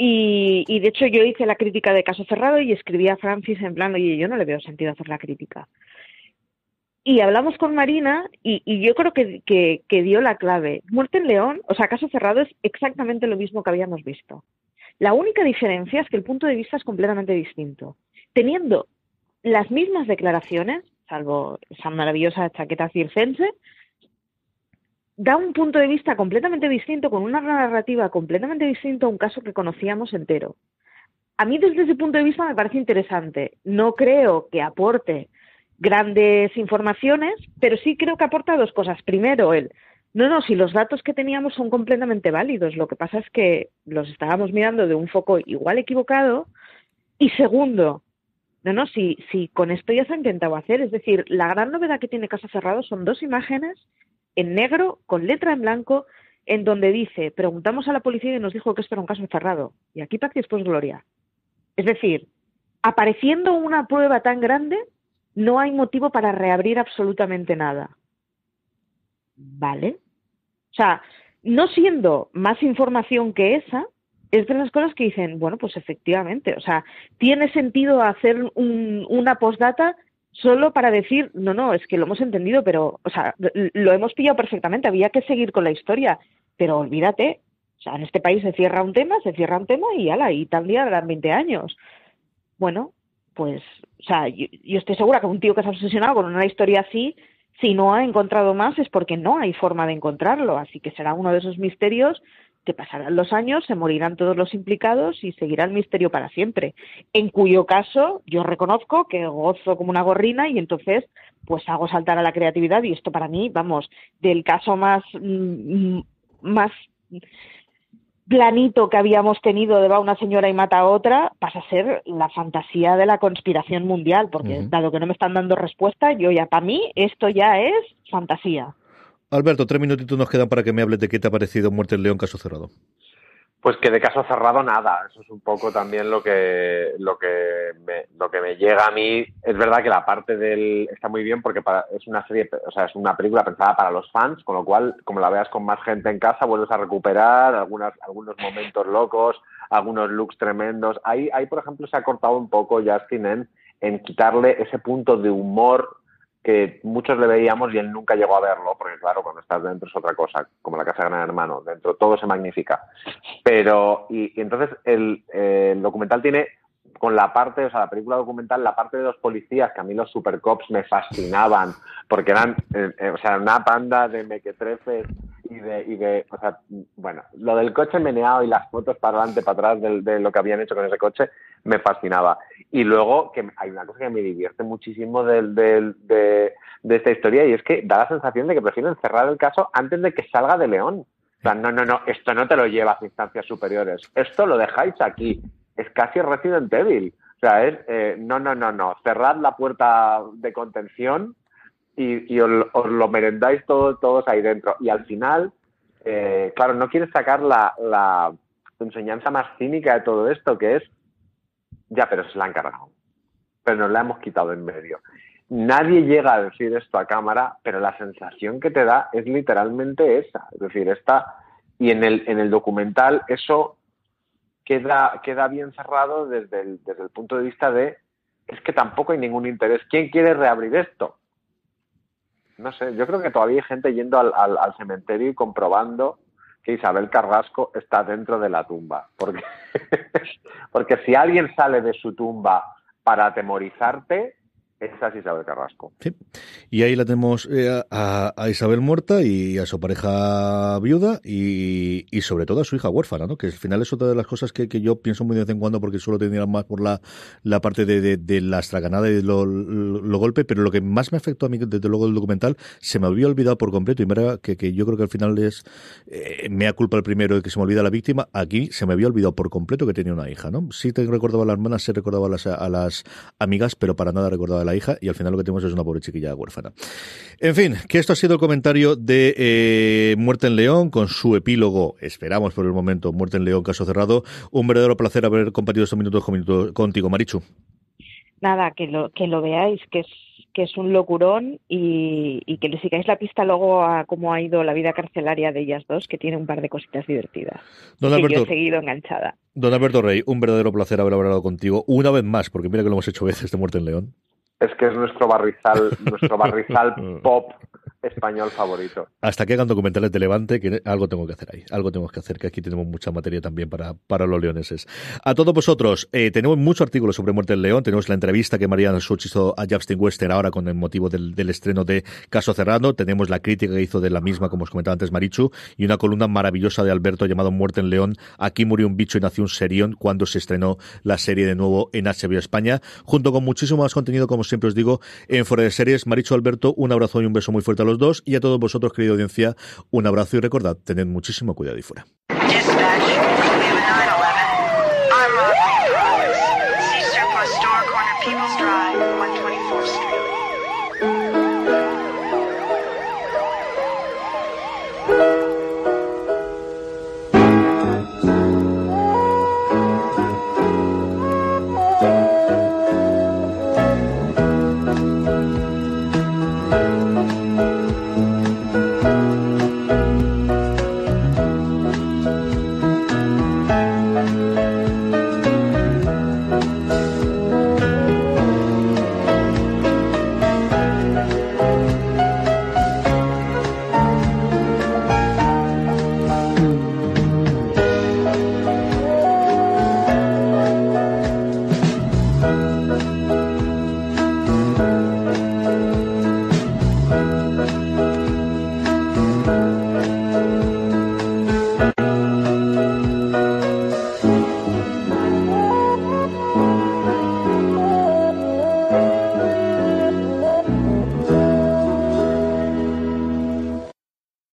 Y, de hecho yo hice la crítica de caso cerrado y escribí a Francis en plan, oye, yo no le veo sentido hacer la crítica. Y hablamos con Marina y, y yo creo que, que, que, dio la clave. Muerte en León, o sea, caso cerrado es exactamente lo mismo que habíamos visto. La única diferencia es que el punto de vista es completamente distinto teniendo las mismas declaraciones, salvo esa maravillosa chaqueta circense, da un punto de vista completamente distinto, con una narrativa completamente distinta a un caso que conocíamos entero. A mí desde ese punto de vista me parece interesante. No creo que aporte grandes informaciones, pero sí creo que aporta dos cosas. Primero, el, no, no, si los datos que teníamos son completamente válidos, lo que pasa es que los estábamos mirando de un foco igual equivocado. Y segundo, no, no, si, si con esto ya se ha intentado hacer. Es decir, la gran novedad que tiene Caso Cerrado son dos imágenes en negro, con letra en blanco, en donde dice, preguntamos a la policía y nos dijo que esto era un caso cerrado. Y aquí paz y después gloria. Es decir, apareciendo una prueba tan grande, no hay motivo para reabrir absolutamente nada. ¿Vale? O sea, no siendo más información que esa, es de las cosas que dicen, bueno, pues efectivamente, o sea, tiene sentido hacer un, una postdata solo para decir, no, no, es que lo hemos entendido, pero, o sea, lo hemos pillado perfectamente, había que seguir con la historia, pero olvídate, o sea, en este país se cierra un tema, se cierra un tema y ala, y tal día darán 20 años. Bueno, pues, o sea, yo, yo estoy segura que un tío que se ha obsesionado con una historia así, si no ha encontrado más es porque no hay forma de encontrarlo, así que será uno de esos misterios que pasarán los años, se morirán todos los implicados y seguirá el misterio para siempre. En cuyo caso yo reconozco que gozo como una gorrina y entonces pues hago saltar a la creatividad y esto para mí, vamos, del caso más mm, más planito que habíamos tenido de va una señora y mata a otra pasa a ser la fantasía de la conspiración mundial, porque uh -huh. dado que no me están dando respuesta, yo ya para mí esto ya es fantasía. Alberto, tres minutitos nos quedan para que me hables de qué te ha parecido Muerte en León, caso cerrado. Pues que de caso cerrado nada, eso es un poco también lo que lo que me, lo que me llega a mí. Es verdad que la parte del está muy bien porque para, es una serie, o sea, es una película pensada para los fans, con lo cual, como la veas con más gente en casa, vuelves a recuperar algunas algunos momentos locos, algunos looks tremendos. Ahí, ahí por ejemplo, se ha cortado un poco Justin en, en quitarle ese punto de humor que muchos le veíamos y él nunca llegó a verlo, porque claro, cuando estás dentro es otra cosa, como la casa de Gran Hermano, dentro todo se magnifica. Pero, y, y entonces el, eh, el, documental tiene, con la parte, o sea, la película documental, la parte de los policías, que a mí los supercops me fascinaban, porque eran, eh, eh, o sea, una panda de mequetrefes y de, y de, o sea, bueno, lo del coche meneado y las fotos para adelante, para atrás de, lo que habían hecho con ese coche, me fascinaba. Y luego, que hay una cosa que me divierte muchísimo de, de, esta historia y es que da la sensación de que prefieren cerrar el caso antes de que salga de León. O sea, no, no, no, esto no te lo llevas a instancias superiores, esto lo dejáis aquí. Es casi Resident Evil. O sea, es, eh, no, no, no, no, cerrad la puerta de contención y, os, lo merendáis todos, todos ahí dentro. Y al final, eh, claro, no quieres sacar la, la enseñanza más cínica de todo esto, que es, ya, pero se la han cargado, pero nos la hemos quitado en medio. Nadie llega a decir esto a cámara, pero la sensación que te da es literalmente esa. Es decir, esta, y en el, en el documental eso queda, queda bien cerrado desde el, desde el punto de vista de, es que tampoco hay ningún interés. ¿Quién quiere reabrir esto? no sé, yo creo que todavía hay gente yendo al, al, cementerio y comprobando Isabel Carrasco está dentro de la tumba. Porque, [laughs] porque si alguien sale de su tumba para atemorizarte, esa es Isabel Carrasco. Sí. Y ahí la tenemos eh, a, Isabel muerta y a su pareja viuda y, y, sobre todo a su hija huérfana, ¿no? Que al final es otra de las cosas que, que yo pienso muy de vez en cuando porque suelo tener más por la, la parte de, de, la estraganada y de lo, lo, golpe, pero lo que más me afectó a mí desde luego del documental se me había olvidado por completo y mira que, que yo creo que al final es eh, me ha culpa el primero de que se me olvida la víctima, aquí se me había olvidado por completo que tenía una hija, ¿no? Sí te recordaba a la hermana, sí recordaba a las, a las amigas, pero para nada recordaba la hija y al final lo que tenemos es una pobre chiquilla huérfana. En fin, que esto ha sido el comentario de eh, Muerte en León con su epílogo, esperamos por el momento, Muerte en León, caso cerrado. Un verdadero placer haber compartido estos minutos, contigo, Marichu. Nada, que lo, que lo veáis, que es que es un locurón y, que le sigáis la pista luego a cómo ha ido la vida carcelaria de ellas dos, que tiene un par de cositas divertidas. Don Alberto, yo he seguido enganchada. Don Alberto Rey, un verdadero placer haber hablado contigo una vez más, porque mira que lo hemos hecho veces de Muerte en León es que es nuestro barrizal, nuestro barrizal [laughs] pop español favorito. Hasta que hagan documentales de Levante, que algo tengo que hacer ahí, algo tengo que hacer, que aquí tenemos mucha materia también para, para los leoneses. A todos vosotros, eh, tenemos muchos artículos sobre Muerte del León, tenemos la entrevista que Mariana Such hizo a Justin Wester ahora con el motivo del, estreno de Caso Cerrado, tenemos la crítica que hizo de la misma, como os comentaba antes Marichu, y una columna maravillosa de Alberto llamado Muerte en León, aquí murió un bicho y nació un serión cuando se estrenó la serie de nuevo en HBO España, junto con muchísimo más contenido, como siempre os digo, en Fuera de Series. Marichu Alberto, un abrazo y un beso muy fuerte a dos y a todos vosotros, querida audiencia, un abrazo y recordad, tened muchísimo cuidado y fuera.